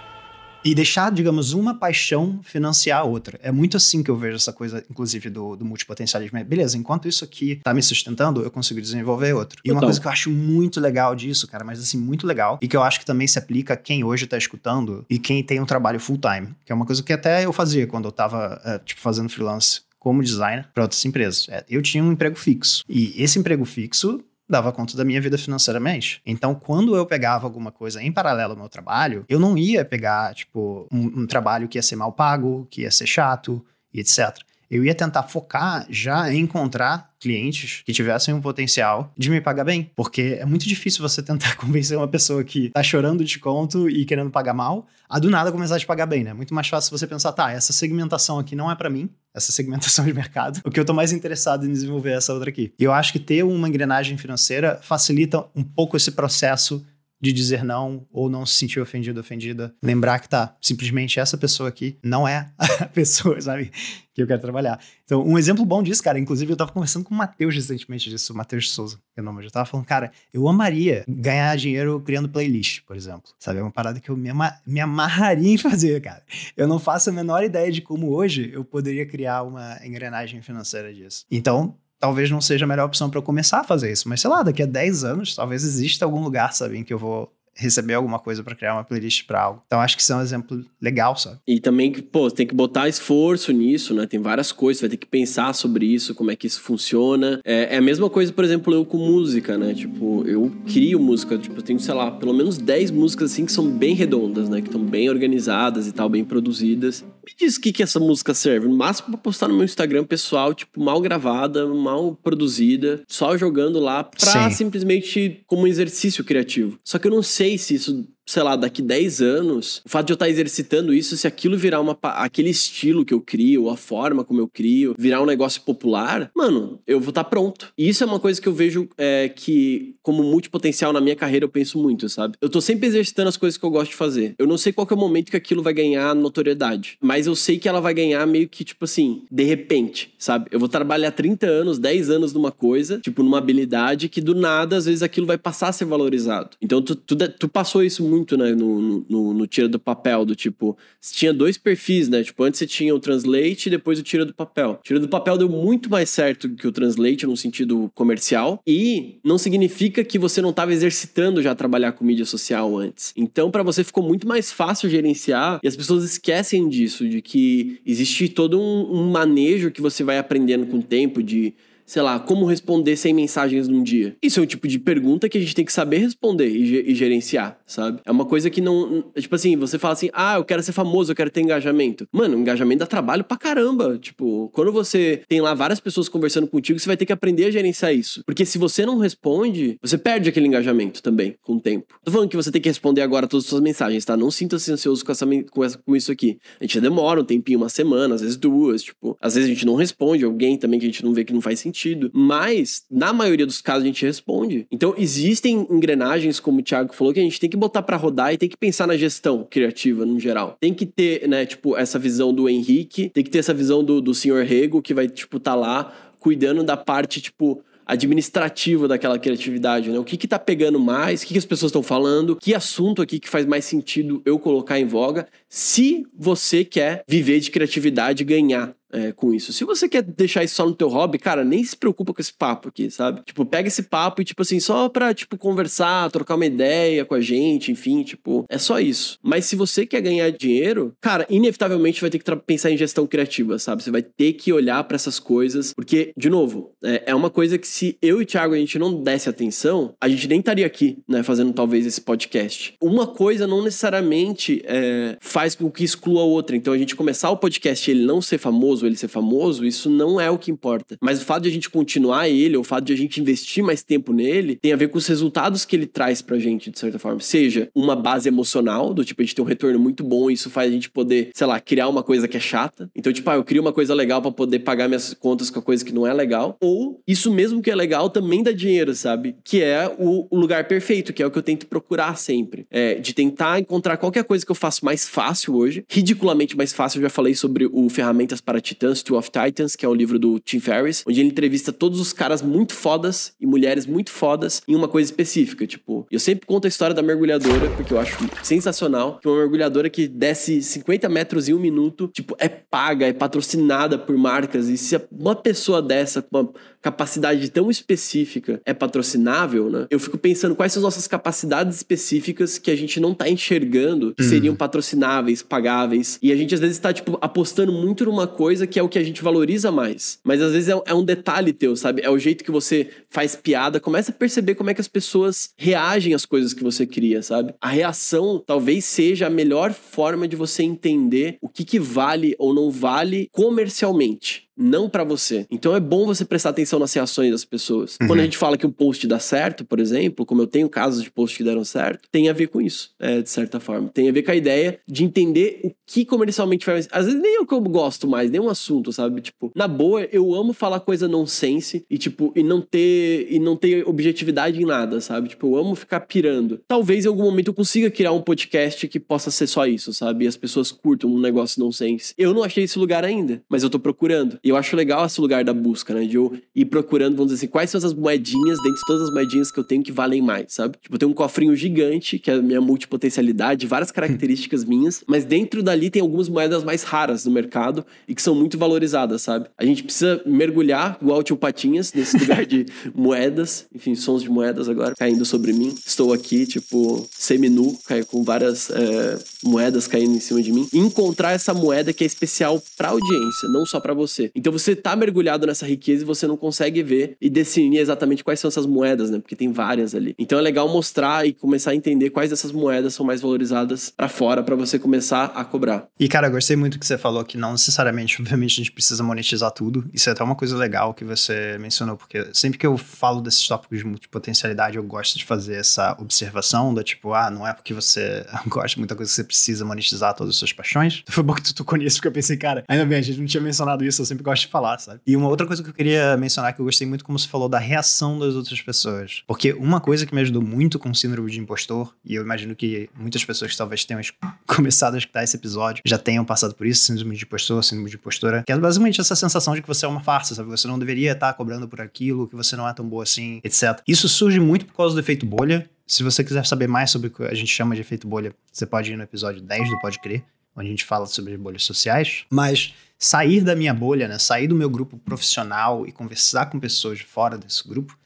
E deixar, digamos, uma paixão financiar a outra. É muito assim que eu vejo essa coisa, inclusive, do, do multipotencialismo. É, beleza, enquanto isso aqui tá me sustentando, eu consigo desenvolver outro. E uma Total. coisa que eu acho muito legal disso, cara, mas assim, muito legal, e que eu acho que também se aplica a quem hoje tá escutando e quem tem um trabalho full-time, que é uma coisa que até eu fazia quando eu tava, eh, tipo, fazendo freelance como designer para outras empresas. É, eu tinha um emprego fixo. E esse emprego fixo dava conta da minha vida financeiramente. Então, quando eu pegava alguma coisa em paralelo ao meu trabalho, eu não ia pegar, tipo, um, um trabalho que ia ser mal pago, que ia ser chato e etc eu ia tentar focar já em encontrar clientes que tivessem um potencial de me pagar bem. Porque é muito difícil você tentar convencer uma pessoa que tá chorando de conto e querendo pagar mal, a do nada começar a te pagar bem, né? Muito mais fácil você pensar, tá, essa segmentação aqui não é para mim, essa segmentação de mercado. O que eu tô mais interessado em desenvolver é essa outra aqui. E eu acho que ter uma engrenagem financeira facilita um pouco esse processo de dizer não ou não se sentir ofendido, ofendida. Lembrar que tá, simplesmente essa pessoa aqui não é a pessoa, sabe, que eu quero trabalhar. Então, um exemplo bom disso, cara, inclusive eu tava conversando com o Matheus recentemente disso, o Matheus Souza, que é o nome, eu tava falando, cara, eu amaria ganhar dinheiro criando playlist, por exemplo. Sabe, é uma parada que eu me, ama me amarraria em fazer, cara. Eu não faço a menor ideia de como hoje eu poderia criar uma engrenagem financeira disso. Então, talvez não seja a melhor opção para eu começar a fazer isso. Mas sei lá, daqui a 10 anos, talvez exista algum lugar, sabe, em que eu vou receber alguma coisa para criar uma playlist para algo. Então acho que isso é um exemplo legal, sabe? E também, pô, tem que botar esforço nisso, né? Tem várias coisas, vai ter que pensar sobre isso, como é que isso funciona. É, é a mesma coisa, por exemplo, eu com música, né? Tipo, eu crio música, tipo, eu tenho, sei lá, pelo menos 10 músicas assim que são bem redondas, né? Que estão bem organizadas e tal, bem produzidas. Me diz o que, que essa música serve. No máximo pra postar no meu Instagram pessoal, tipo, mal gravada, mal produzida, só jogando lá pra Sim. simplesmente como um exercício criativo. Só que eu não sei sei se isso sei lá, daqui 10 anos, o fato de eu estar exercitando isso, se aquilo virar uma, aquele estilo que eu crio, a forma como eu crio, virar um negócio popular, mano, eu vou estar pronto. E isso é uma coisa que eu vejo é, que, como multipotencial na minha carreira, eu penso muito, sabe? Eu tô sempre exercitando as coisas que eu gosto de fazer. Eu não sei qual é o momento que aquilo vai ganhar notoriedade, mas eu sei que ela vai ganhar meio que, tipo assim, de repente, sabe? Eu vou trabalhar 30 anos, 10 anos numa coisa, tipo, numa habilidade que do nada, às vezes, aquilo vai passar a ser valorizado. Então, tu, tu, tu passou isso muito muito, né, no, no, no, tira do papel, do tipo, tinha dois perfis, né? Tipo, antes você tinha o translate e depois o tira do papel. O tira do papel deu muito mais certo que o translate no sentido comercial e não significa que você não estava exercitando já trabalhar com mídia social antes. Então, para você ficou muito mais fácil gerenciar e as pessoas esquecem disso, de que existe todo um, um manejo que você vai aprendendo com o tempo de sei lá, como responder 100 mensagens num dia? Isso é um tipo de pergunta que a gente tem que saber responder e, e, gerenciar, sabe? É uma coisa que não. Tipo assim, você fala assim, ah, eu quero ser famoso, eu quero ter engajamento. Mano, engajamento dá trabalho pra caramba. Tipo, quando você tem lá várias pessoas conversando contigo, você vai ter que aprender a gerenciar isso. Porque se você não responde, você perde aquele engajamento também, com o tempo. Tô falando que você tem que responder agora todas as suas mensagens, tá? Não sinta-se ansioso com, essa, com, essa, com isso aqui. A gente demora um tempinho, uma semana, às vezes duas, tipo, às vezes a gente não responde alguém também que a gente não vê que não faz sentido sentido. Mas, na maioria dos casos, a gente responde. Então, existem engrenagens, como o Thiago falou, que a gente tem que botar para rodar e tem que pensar na gestão criativa, no geral. Tem que ter, né, tipo, essa visão do Henrique, tem que ter essa visão do, do senhor Rego, que vai, tipo, tá lá cuidando da parte, tipo, administrativo daquela criatividade, né? O que que tá pegando mais, o que, que as pessoas estão falando, que assunto aqui que faz mais sentido eu colocar em voga, se você quer viver de criatividade e ganhar é, com isso. Se você quer deixar isso só no teu hobby, cara, nem se preocupa com esse papo aqui, sabe? Tipo, pega esse papo e, tipo assim, só pra, tipo, conversar, trocar uma ideia com a gente, enfim, tipo, é só isso. Mas se você quer ganhar dinheiro, cara, inevitavelmente vai ter que pensar em gestão criativa, sabe? Você vai ter que olhar para essas coisas, porque, de novo, é, é uma coisa que se eu e o Thiago a gente não desse atenção, a gente nem estaria aqui, né, fazendo talvez esse podcast. Uma coisa não necessariamente é, faz com que exclua a outra. Então, a gente começar o podcast e ele não ser famoso, famoso, ele ser famoso, isso não é o que importa. Mas o fato de a gente continuar ele, ou o fato de a gente investir mais tempo nele, tem a ver com os resultados que ele traz pra gente, de certa forma. Seja uma base emocional, do tipo, a gente tem um retorno muito bom, isso faz a gente poder, sei lá, criar uma coisa que é chata. Então, tipo, ah, eu crio uma coisa legal para poder pagar minhas contas com a coisa que não é legal. Ou isso mesmo que é legal também dá dinheiro, sabe? Que é o, lugar perfeito, que é o que eu tento procurar sempre. É, de tentar encontrar qualquer coisa que eu faço mais fácil hoje, ridiculamente mais fácil. Eu já falei sobre o Ferramentas para Titãs, Two of Titans, que é o livro do Tim Ferriss, onde ele entrevista todos os caras muito fodas e mulheres muito fodas em uma coisa específica. Tipo, eu sempre conto a história da mergulhadora, porque eu acho sensacional, que uma mergulhadora que desce 50 metros em um minuto, tipo, é paga, é patrocinada por marcas, e se uma pessoa dessa, com uma capacidade tão específica é patrocinável, né? Eu fico pensando quais são as nossas capacidades específicas que a gente não tá enxergando que Uhum. seriam patrocináveis, pagáveis. E a gente às vezes tá, tipo, apostando muito numa coisa que é o que a gente valoriza mais. Mas às vezes é, é um detalhe teu, sabe? É o jeito que você faz piada. Começa a perceber como é que as pessoas reagem às coisas que você cria, sabe? A reação talvez seja a melhor forma de você entender o que, que vale ou não vale comercialmente. Não pra você. Então é bom você prestar atenção nas reações das pessoas. Uhum. Quando a gente fala que um post dá certo, por exemplo, como eu tenho casos de posts que deram certo, tem a ver com isso, é, de certa forma. Tem a ver com a ideia de entender o que comercialmente faz. Às vezes nem é o que eu gosto mais, nem um assunto, sabe? Tipo, na boa, eu amo falar coisa nonsense e, tipo, e não ter e não ter objetividade em nada, sabe? Tipo, eu amo ficar pirando. Talvez em algum momento eu consiga criar um podcast que possa ser só isso, sabe? E as pessoas curtam um negócio nonsense. Eu não achei esse lugar ainda, mas eu tô procurando. E eu acho legal esse lugar da busca, né? De eu ir procurando, vamos dizer assim, quais são essas moedinhas, dentre todas as moedinhas que eu tenho que valem mais, sabe? Tipo, eu tenho um cofrinho gigante, que é a minha multipotencialidade, várias características minhas, mas dentro dali tem algumas moedas mais raras no mercado e que são muito valorizadas, sabe? A gente precisa mergulhar, igual o tio Patinhas, nesse lugar de moedas, enfim, sons de moedas agora caindo sobre mim. Estou aqui, tipo, seminu, cai- com várias é, moedas caindo em cima de mim. Encontrar essa moeda que é especial pra audiência, não só pra você. Então você tá mergulhado nessa riqueza e você não consegue ver e definir exatamente quais são essas moedas, né? Porque tem várias ali. Então é legal mostrar e começar a entender quais dessas moedas são mais valorizadas pra fora pra você começar a cobrar. E, cara, gostei muito que você falou que não necessariamente, obviamente, a gente precisa monetizar tudo. Isso é até uma coisa legal que você mencionou, porque sempre que eu falo desses tópicos de multipotencialidade, eu gosto de fazer essa observação da tipo, ah, não é porque você gosta de muita coisa que você precisa monetizar todas as suas paixões. Foi bom que tu tocou nisso, porque eu pensei, cara, ainda bem, a gente não tinha mencionado isso, eu sempre gosto de falar, sabe? E uma outra coisa que eu queria mencionar, que eu gostei muito como você falou da reação das outras pessoas. Porque uma coisa que me ajudou muito com o síndrome de impostor, e eu imagino que muitas pessoas que talvez tenham começado a escutar esse episódio já tenham passado por isso, síndrome de impostor, síndrome de impostora, que é basicamente essa sensação de que você é uma farsa, sabe? Você não deveria estar cobrando por aquilo, que você não é tão boa assim, etc. Isso surge muito por causa do efeito bolha. Se você quiser saber mais sobre o que a gente chama de efeito bolha, você pode ir no episódio 10 do Pode Crer, onde a gente fala sobre bolhas sociais. Mas sair da minha bolha, né? Sair do meu grupo profissional e conversar com pessoas de fora desse grupo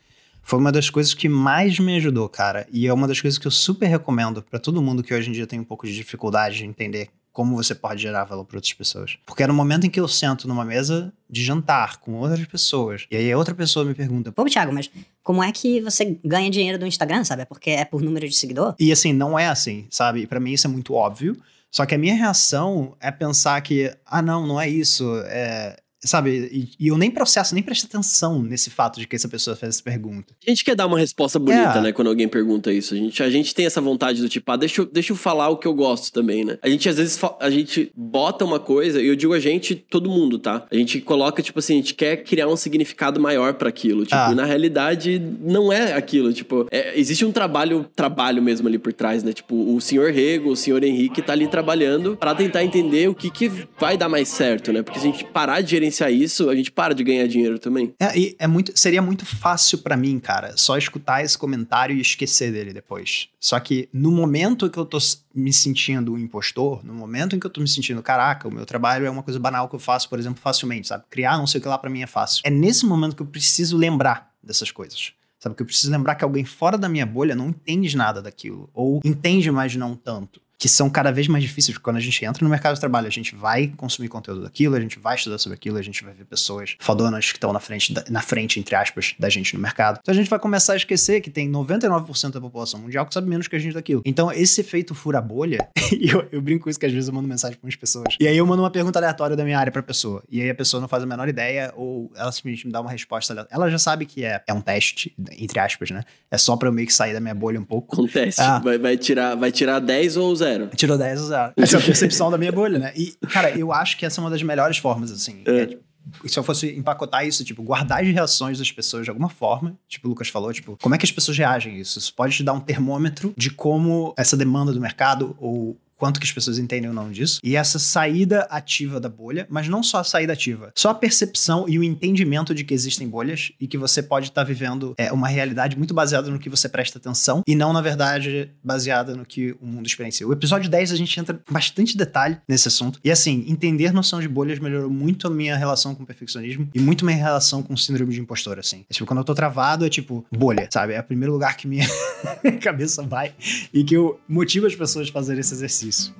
foi uma das coisas que mais me ajudou, cara. E é uma das coisas que eu super recomendo pra todo mundo que hoje em dia tem um pouco de dificuldade de entender como você pode gerar valor para outras pessoas. Porque é no momento em que eu sento numa mesa de jantar com outras pessoas, e aí a outra pessoa me pergunta, Pô, Thiago, mas como é que você ganha dinheiro do Instagram, sabe? É porque é por número de seguidor? E assim, não é assim, sabe? E pra mim isso é muito óbvio. Só que a minha reação é pensar que, ah, não, não é isso. É, sabe? E, e eu nem processo, nem presto atenção nesse fato de que essa pessoa fez essa pergunta. A gente quer dar uma resposta bonita, É. né? Quando alguém pergunta isso. A gente, a gente tem essa vontade do tipo, ah, deixa eu, deixa eu falar o que eu gosto também, né? A gente às vezes a gente bota uma coisa, e eu digo a gente, todo mundo, tá? A gente coloca, tipo assim, a gente quer criar um significado maior pra aquilo. Tipo, Ah. e na realidade, não é aquilo. Tipo, é- existe um trabalho, trabalho mesmo ali por trás, né? Tipo, o senhor Rego, o senhor Henrique tá ali trabalhando pra tentar entender o que, que vai dar mais certo, né? Porque se a gente parar de gerenciar isso, a gente para de ganhar dinheiro também. É, é muito, seria muito fácil pra mim, cara, só escutar esse comentário e esquecer dele depois. Só que no momento que eu tô me sentindo um impostor, no momento em que eu tô me sentindo, caraca, o meu trabalho é uma coisa banal que eu faço, por exemplo, facilmente, sabe? Criar não sei o que lá pra mim é fácil. É nesse momento que eu preciso lembrar dessas coisas. Sabe? Que eu preciso lembrar que alguém fora da minha bolha não entende nada daquilo. Ou entende, mas não tanto. Que são cada vez mais difíceis, porque quando a gente entra no mercado de trabalho, a gente vai consumir conteúdo daquilo, a gente vai estudar sobre aquilo, a gente vai ver pessoas fodonas que estão na frente, na frente, entre aspas, da gente no mercado. Então a gente vai começar a esquecer que tem 99% da população mundial que sabe menos que a gente daquilo. Então esse efeito fura-bolha, e eu, eu brinco com isso que às vezes eu mando mensagem para umas pessoas. E aí eu mando uma pergunta aleatória da minha área pra pessoa. E aí a pessoa não faz a menor ideia, ou ela simplesmente me dá uma resposta aleatória. Ela já sabe que é, é um teste, entre aspas, né? É só pra eu meio que sair da minha bolha um pouco. Acontece. Ah. Vai, vai, tirar, vai tirar 10 ou 0. Tirou 10 a 0. Essa é a percepção da minha bolha, né? E, cara, eu acho que essa é uma das melhores formas, assim. É. É, tipo, se eu fosse empacotar isso, tipo, guardar as reações das pessoas de alguma forma, tipo o Lucas falou, tipo, como é que as pessoas reagem a isso? Isso pode te dar um termômetro de como essa demanda do mercado ou quanto que as pessoas entendem ou não disso. E essa saída ativa da bolha, mas não só a saída ativa, só a percepção e o entendimento de que existem bolhas e que você pode estar tá vivendo é, uma realidade muito baseada no que você presta atenção e não, na verdade, baseada no que o mundo experiencia. O episódio 10 a gente entra bastante detalhe nesse assunto. E assim, entender noção de bolhas melhorou muito a minha relação com perfeccionismo e muito minha relação com síndrome de impostor, assim. É, tipo, quando eu tô travado, é tipo, bolha, sabe? É o primeiro lugar que minha cabeça vai e que eu motivo as pessoas a fazerem esse exercício. disso.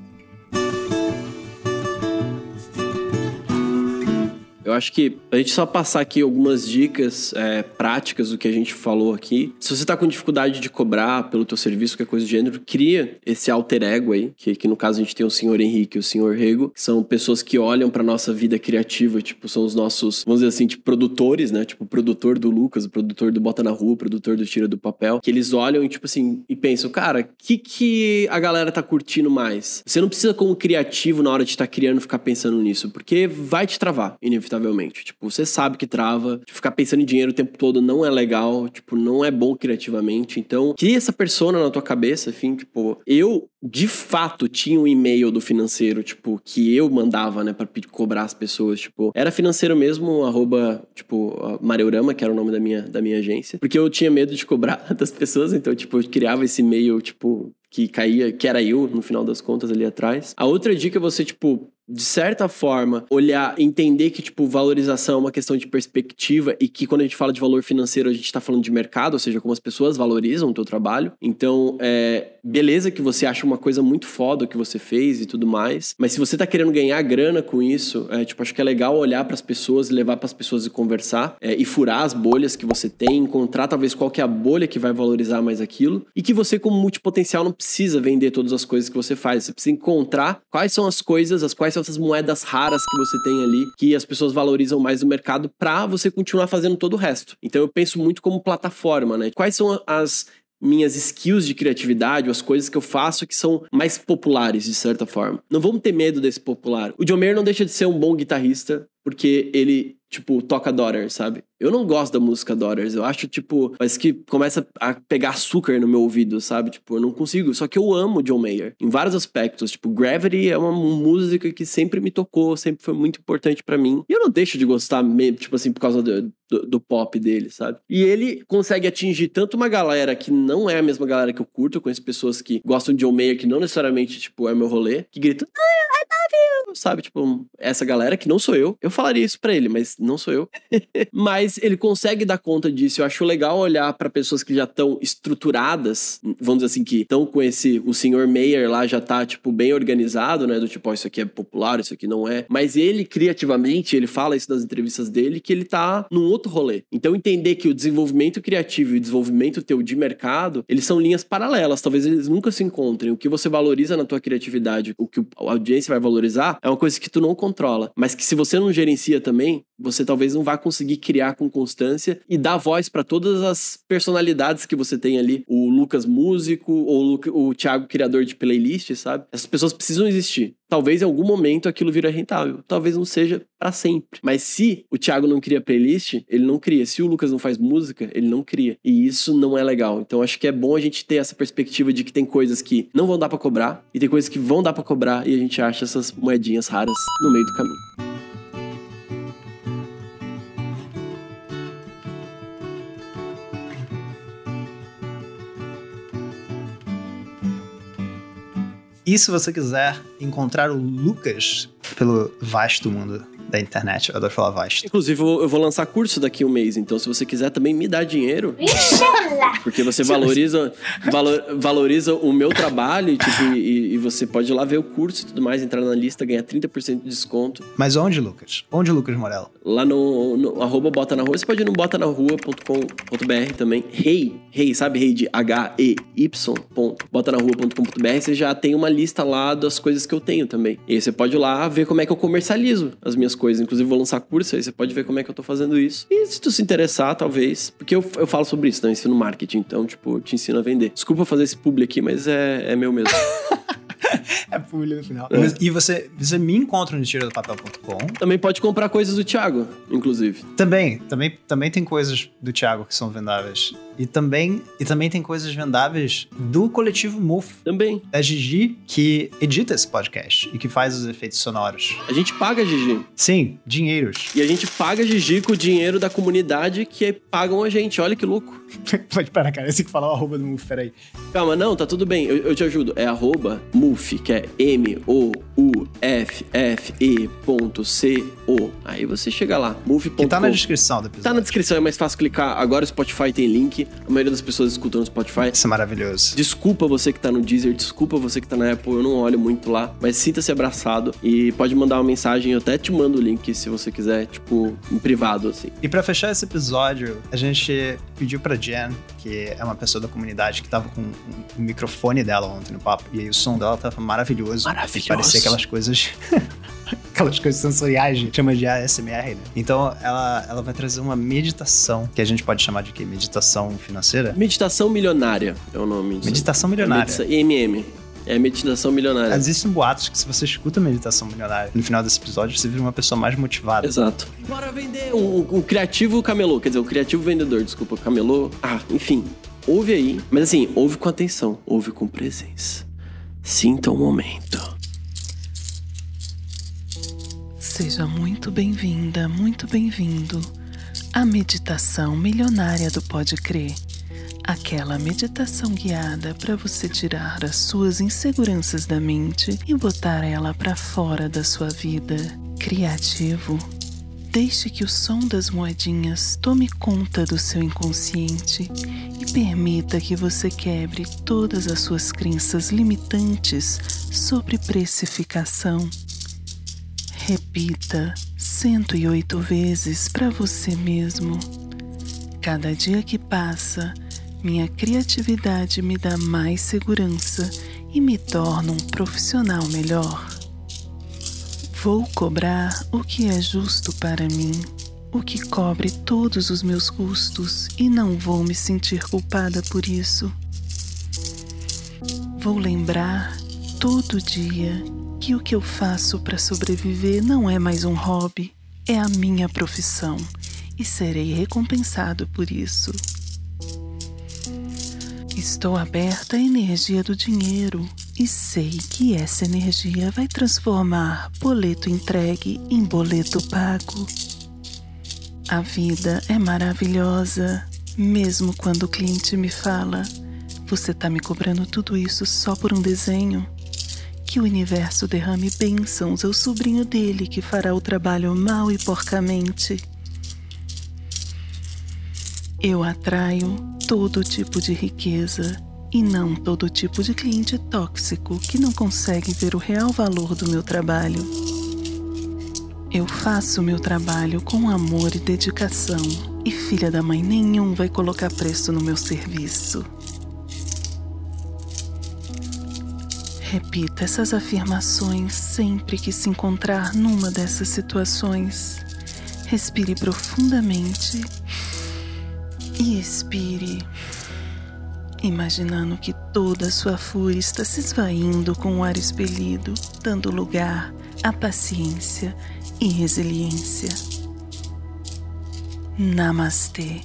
Eu acho que a gente só passar aqui algumas dicas é, práticas do que a gente falou aqui. Se você está com dificuldade de cobrar pelo teu serviço, qualquer coisa do gênero, cria esse alter ego aí, que, que no caso a gente tem o senhor Henrique e o senhor Rego, que são pessoas que olham para nossa vida criativa, tipo, são os nossos, vamos dizer assim, tipo, produtores, né? Tipo, o produtor do Lucas, o produtor do Bota na Rua, o produtor do Tira do Papel, que eles olham e, tipo assim, e pensam, cara, o que, que a galera tá curtindo mais? Você não precisa, como criativo, na hora de estar tá criando, ficar pensando nisso, porque vai te travar, inevitavelmente inevitavelmente. Tipo, você sabe que trava, ficar pensando em dinheiro o tempo todo não é legal, tipo, não é bom criativamente. Então, cria essa persona na tua cabeça, enfim, tipo, eu de fato tinha um e-mail do financeiro, tipo, que eu mandava, né, pra cobrar as pessoas, tipo, era financeiro mesmo, arroba, tipo, Mareurama, que era o nome da minha, da minha agência, porque eu tinha medo de cobrar das pessoas, então, tipo, eu criava esse e-mail, tipo, que caía, que era eu, no final das contas, ali atrás. A outra dica é você, tipo, de certa forma, olhar, entender que, tipo, valorização é uma questão de perspectiva e que quando a gente fala de valor financeiro, a gente tá falando de mercado, ou seja, como as pessoas valorizam o teu trabalho. Então, é, beleza que você acha uma coisa muito foda que você fez e tudo mais, mas se você tá querendo ganhar grana com isso, é, tipo, acho que é legal olhar para as pessoas, levar para as pessoas e conversar é, e furar as bolhas que você tem, encontrar talvez qual que é a bolha que vai valorizar mais aquilo e que você, como multipotencial, não precisa vender todas as coisas que você faz. Você precisa encontrar quais são as coisas, as quais são essas moedas raras que você tem ali, que as pessoas valorizam mais no mercado para você continuar fazendo todo o resto. Então eu penso muito como plataforma, né? Quais são as minhas skills de criatividade, as coisas que eu faço que são mais populares, de certa forma. Não vamos ter medo desse popular. O John Mayer não deixa de ser um bom guitarrista, porque ele, tipo, toca Daughters, sabe? Eu não gosto da música Daughters. Eu acho, tipo, parece que começa a pegar açúcar no meu ouvido, sabe? Tipo, eu não consigo. Só que eu amo John Mayer em vários aspectos. Tipo, Gravity é uma música que sempre me tocou, sempre foi muito importante para mim. E eu não deixo de gostar, tipo assim, por causa do, do, do, pop dele, sabe? E ele consegue atingir tanto uma galera que não é a mesma galera que eu curto, eu conheço pessoas que gostam de John Mayer, que não necessariamente, tipo, é meu rolê, que gritam, ah, I love you, sabe? Tipo, essa galera que não sou eu. Eu falaria isso pra ele, mas não sou eu. mas ele consegue dar conta disso. Eu acho legal olhar para pessoas que já estão estruturadas, vamos dizer assim, que estão com esse. O senhor Mayer lá já tá, tipo, bem organizado, né? Do tipo, oh, isso aqui é popular, isso aqui não é. Mas ele, criativamente, ele fala isso nas entrevistas dele, que ele tá num outro rolê. Então, entender que o desenvolvimento criativo e o desenvolvimento teu de mercado, eles são linhas paralelas. Talvez eles nunca se encontrem. O que você valoriza na tua criatividade, o que a audiência vai valorizar, é uma coisa que tu não controla. Mas que se você não gerencia também, você talvez não vá conseguir criar com constância e dar voz para todas as personalidades que você tem ali. O Lucas músico ou o, Thiago criador de playlist, sabe? Essas pessoas precisam existir. Talvez em algum momento aquilo vira rentável. Talvez não seja para sempre. Mas se o Thiago não cria playlist, ele não cria. Se o Lucas não faz música, ele não cria. E isso não é legal. Então acho que é bom a gente ter essa perspectiva de que tem coisas que não vão dar para cobrar e tem coisas que vão dar para cobrar e a gente acha essas moedinhas raras no meio do caminho. E se você quiser encontrar o Lucas pelo vasto mundo da internet. Eu adoro falar vasto. Inclusive, eu vou lançar curso daqui um mês, então se você quiser também me dar dinheiro. porque você valoriza, valor, valoriza o meu trabalho tipo, e, e, você pode ir lá ver o curso e tudo mais, entrar na lista, ganhar 30% de desconto. Mas onde, Lucas? Onde, Lucas Morello? Lá no, no arroba bota na rua. Você pode ir no botanarrua.com.br também. Rei, hey, rei, hey, sabe? Rei hey de H-E-Y, botanarrua.com.br. Você já tem uma lista lá das coisas que eu tenho também. E aí você pode ir lá ver como é que eu comercializo as minhas coisas. Inclusive, vou lançar curso, aí você pode ver como é que eu tô fazendo isso. E se tu se interessar, talvez. Porque eu, eu falo sobre isso, né? Eu ensino marketing, então, tipo, te ensino a vender. Desculpa fazer esse publi aqui, mas é, é meu mesmo. É publi no final. Mas- E você, você me encontra no tiradopapel.com. Também pode comprar coisas do Thiago, inclusive. Também, também, também tem coisas do Thiago que são vendáveis. E também, e também tem coisas vendáveis do coletivo MUF. Também. Da Gigi, que edita esse podcast e que faz os efeitos sonoros. A gente paga a Gigi. Sim, dinheiros. E a gente paga a Gigi com o dinheiro da comunidade que pagam a gente. Olha que louco. Pode parar, cara. Eu sei que falar o arroba do MUF, peraí. Calma, não, tá tudo bem. Eu, eu te ajudo. É arroba MUF, que é M-O-U-F-F-E.C-O. Aí você chega lá, muf.com. Que tá na descrição do Tá episódio. na descrição, é mais fácil clicar. Agora o Spotify tem link. A maioria das pessoas escutam no Spotify. Isso é maravilhoso. Desculpa você que tá no Deezer, desculpa você que tá na Apple, eu não olho muito lá, mas sinta-se abraçado e pode mandar uma mensagem, eu até te mando o link se você quiser, tipo, em privado, assim. E pra fechar esse episódio, a gente pediu pra Jen, que é uma pessoa da comunidade que tava com o microfone dela ontem no papo, e aí o som dela tava maravilhoso. Maravilhoso. Parecia aquelas coisas. aquelas coisas sensoriais, a gente chama de ASMR, né? Então ela, ela vai trazer uma meditação, que a gente pode chamar de quê? Meditação financeira? Meditação milionária é o nome disso. Meditação milionária. Medita- MM. É meditação milionária. Existem boatos que se você escuta meditação milionária, no final desse episódio você vira uma pessoa mais motivada. Exato. Bora vender um, um criativo camelô, quer dizer, um criativo vendedor, desculpa, camelô. Ah, enfim, ouve aí. Mas assim, ouve com atenção, ouve com presença. Sinta o momento. Seja muito bem-vinda, muito bem-vindo à meditação milionária do Pode Crer. Aquela meditação guiada para você tirar as suas inseguranças da mente e botar ela para fora da sua vida. Criativo. Deixe que o som das moedinhas tome conta do seu inconsciente e permita que você quebre todas as suas crenças limitantes sobre precificação. Repita 108 vezes para você mesmo. Cada dia que passa, minha criatividade me dá mais segurança e me torna um profissional melhor. Vou cobrar o que é justo para mim, o que cobre todos os meus custos e não vou me sentir culpada por isso. Vou lembrar todo dia que o que eu faço para sobreviver não é mais um hobby, é a minha profissão e serei recompensado por isso. Estou aberta à energia do dinheiro e sei que essa energia vai transformar boleto entregue em boleto pago. A vida é maravilhosa, mesmo quando o cliente me fala: Você está me cobrando tudo isso só por um desenho? Que o universo derrame bênçãos ao sobrinho dele que fará o trabalho mal e porcamente. Eu atraio todo tipo de riqueza e não todo tipo de cliente tóxico que não consegue ver o real valor do meu trabalho. Eu faço meu trabalho com amor e dedicação, e filha da mãe nenhum vai colocar preço no meu serviço. Repita essas afirmações sempre que se encontrar numa dessas situações. Respire profundamente e expire, imaginando que toda a sua fúria está se esvaindo com o ar expelido, dando lugar à paciência e resiliência. Namastê.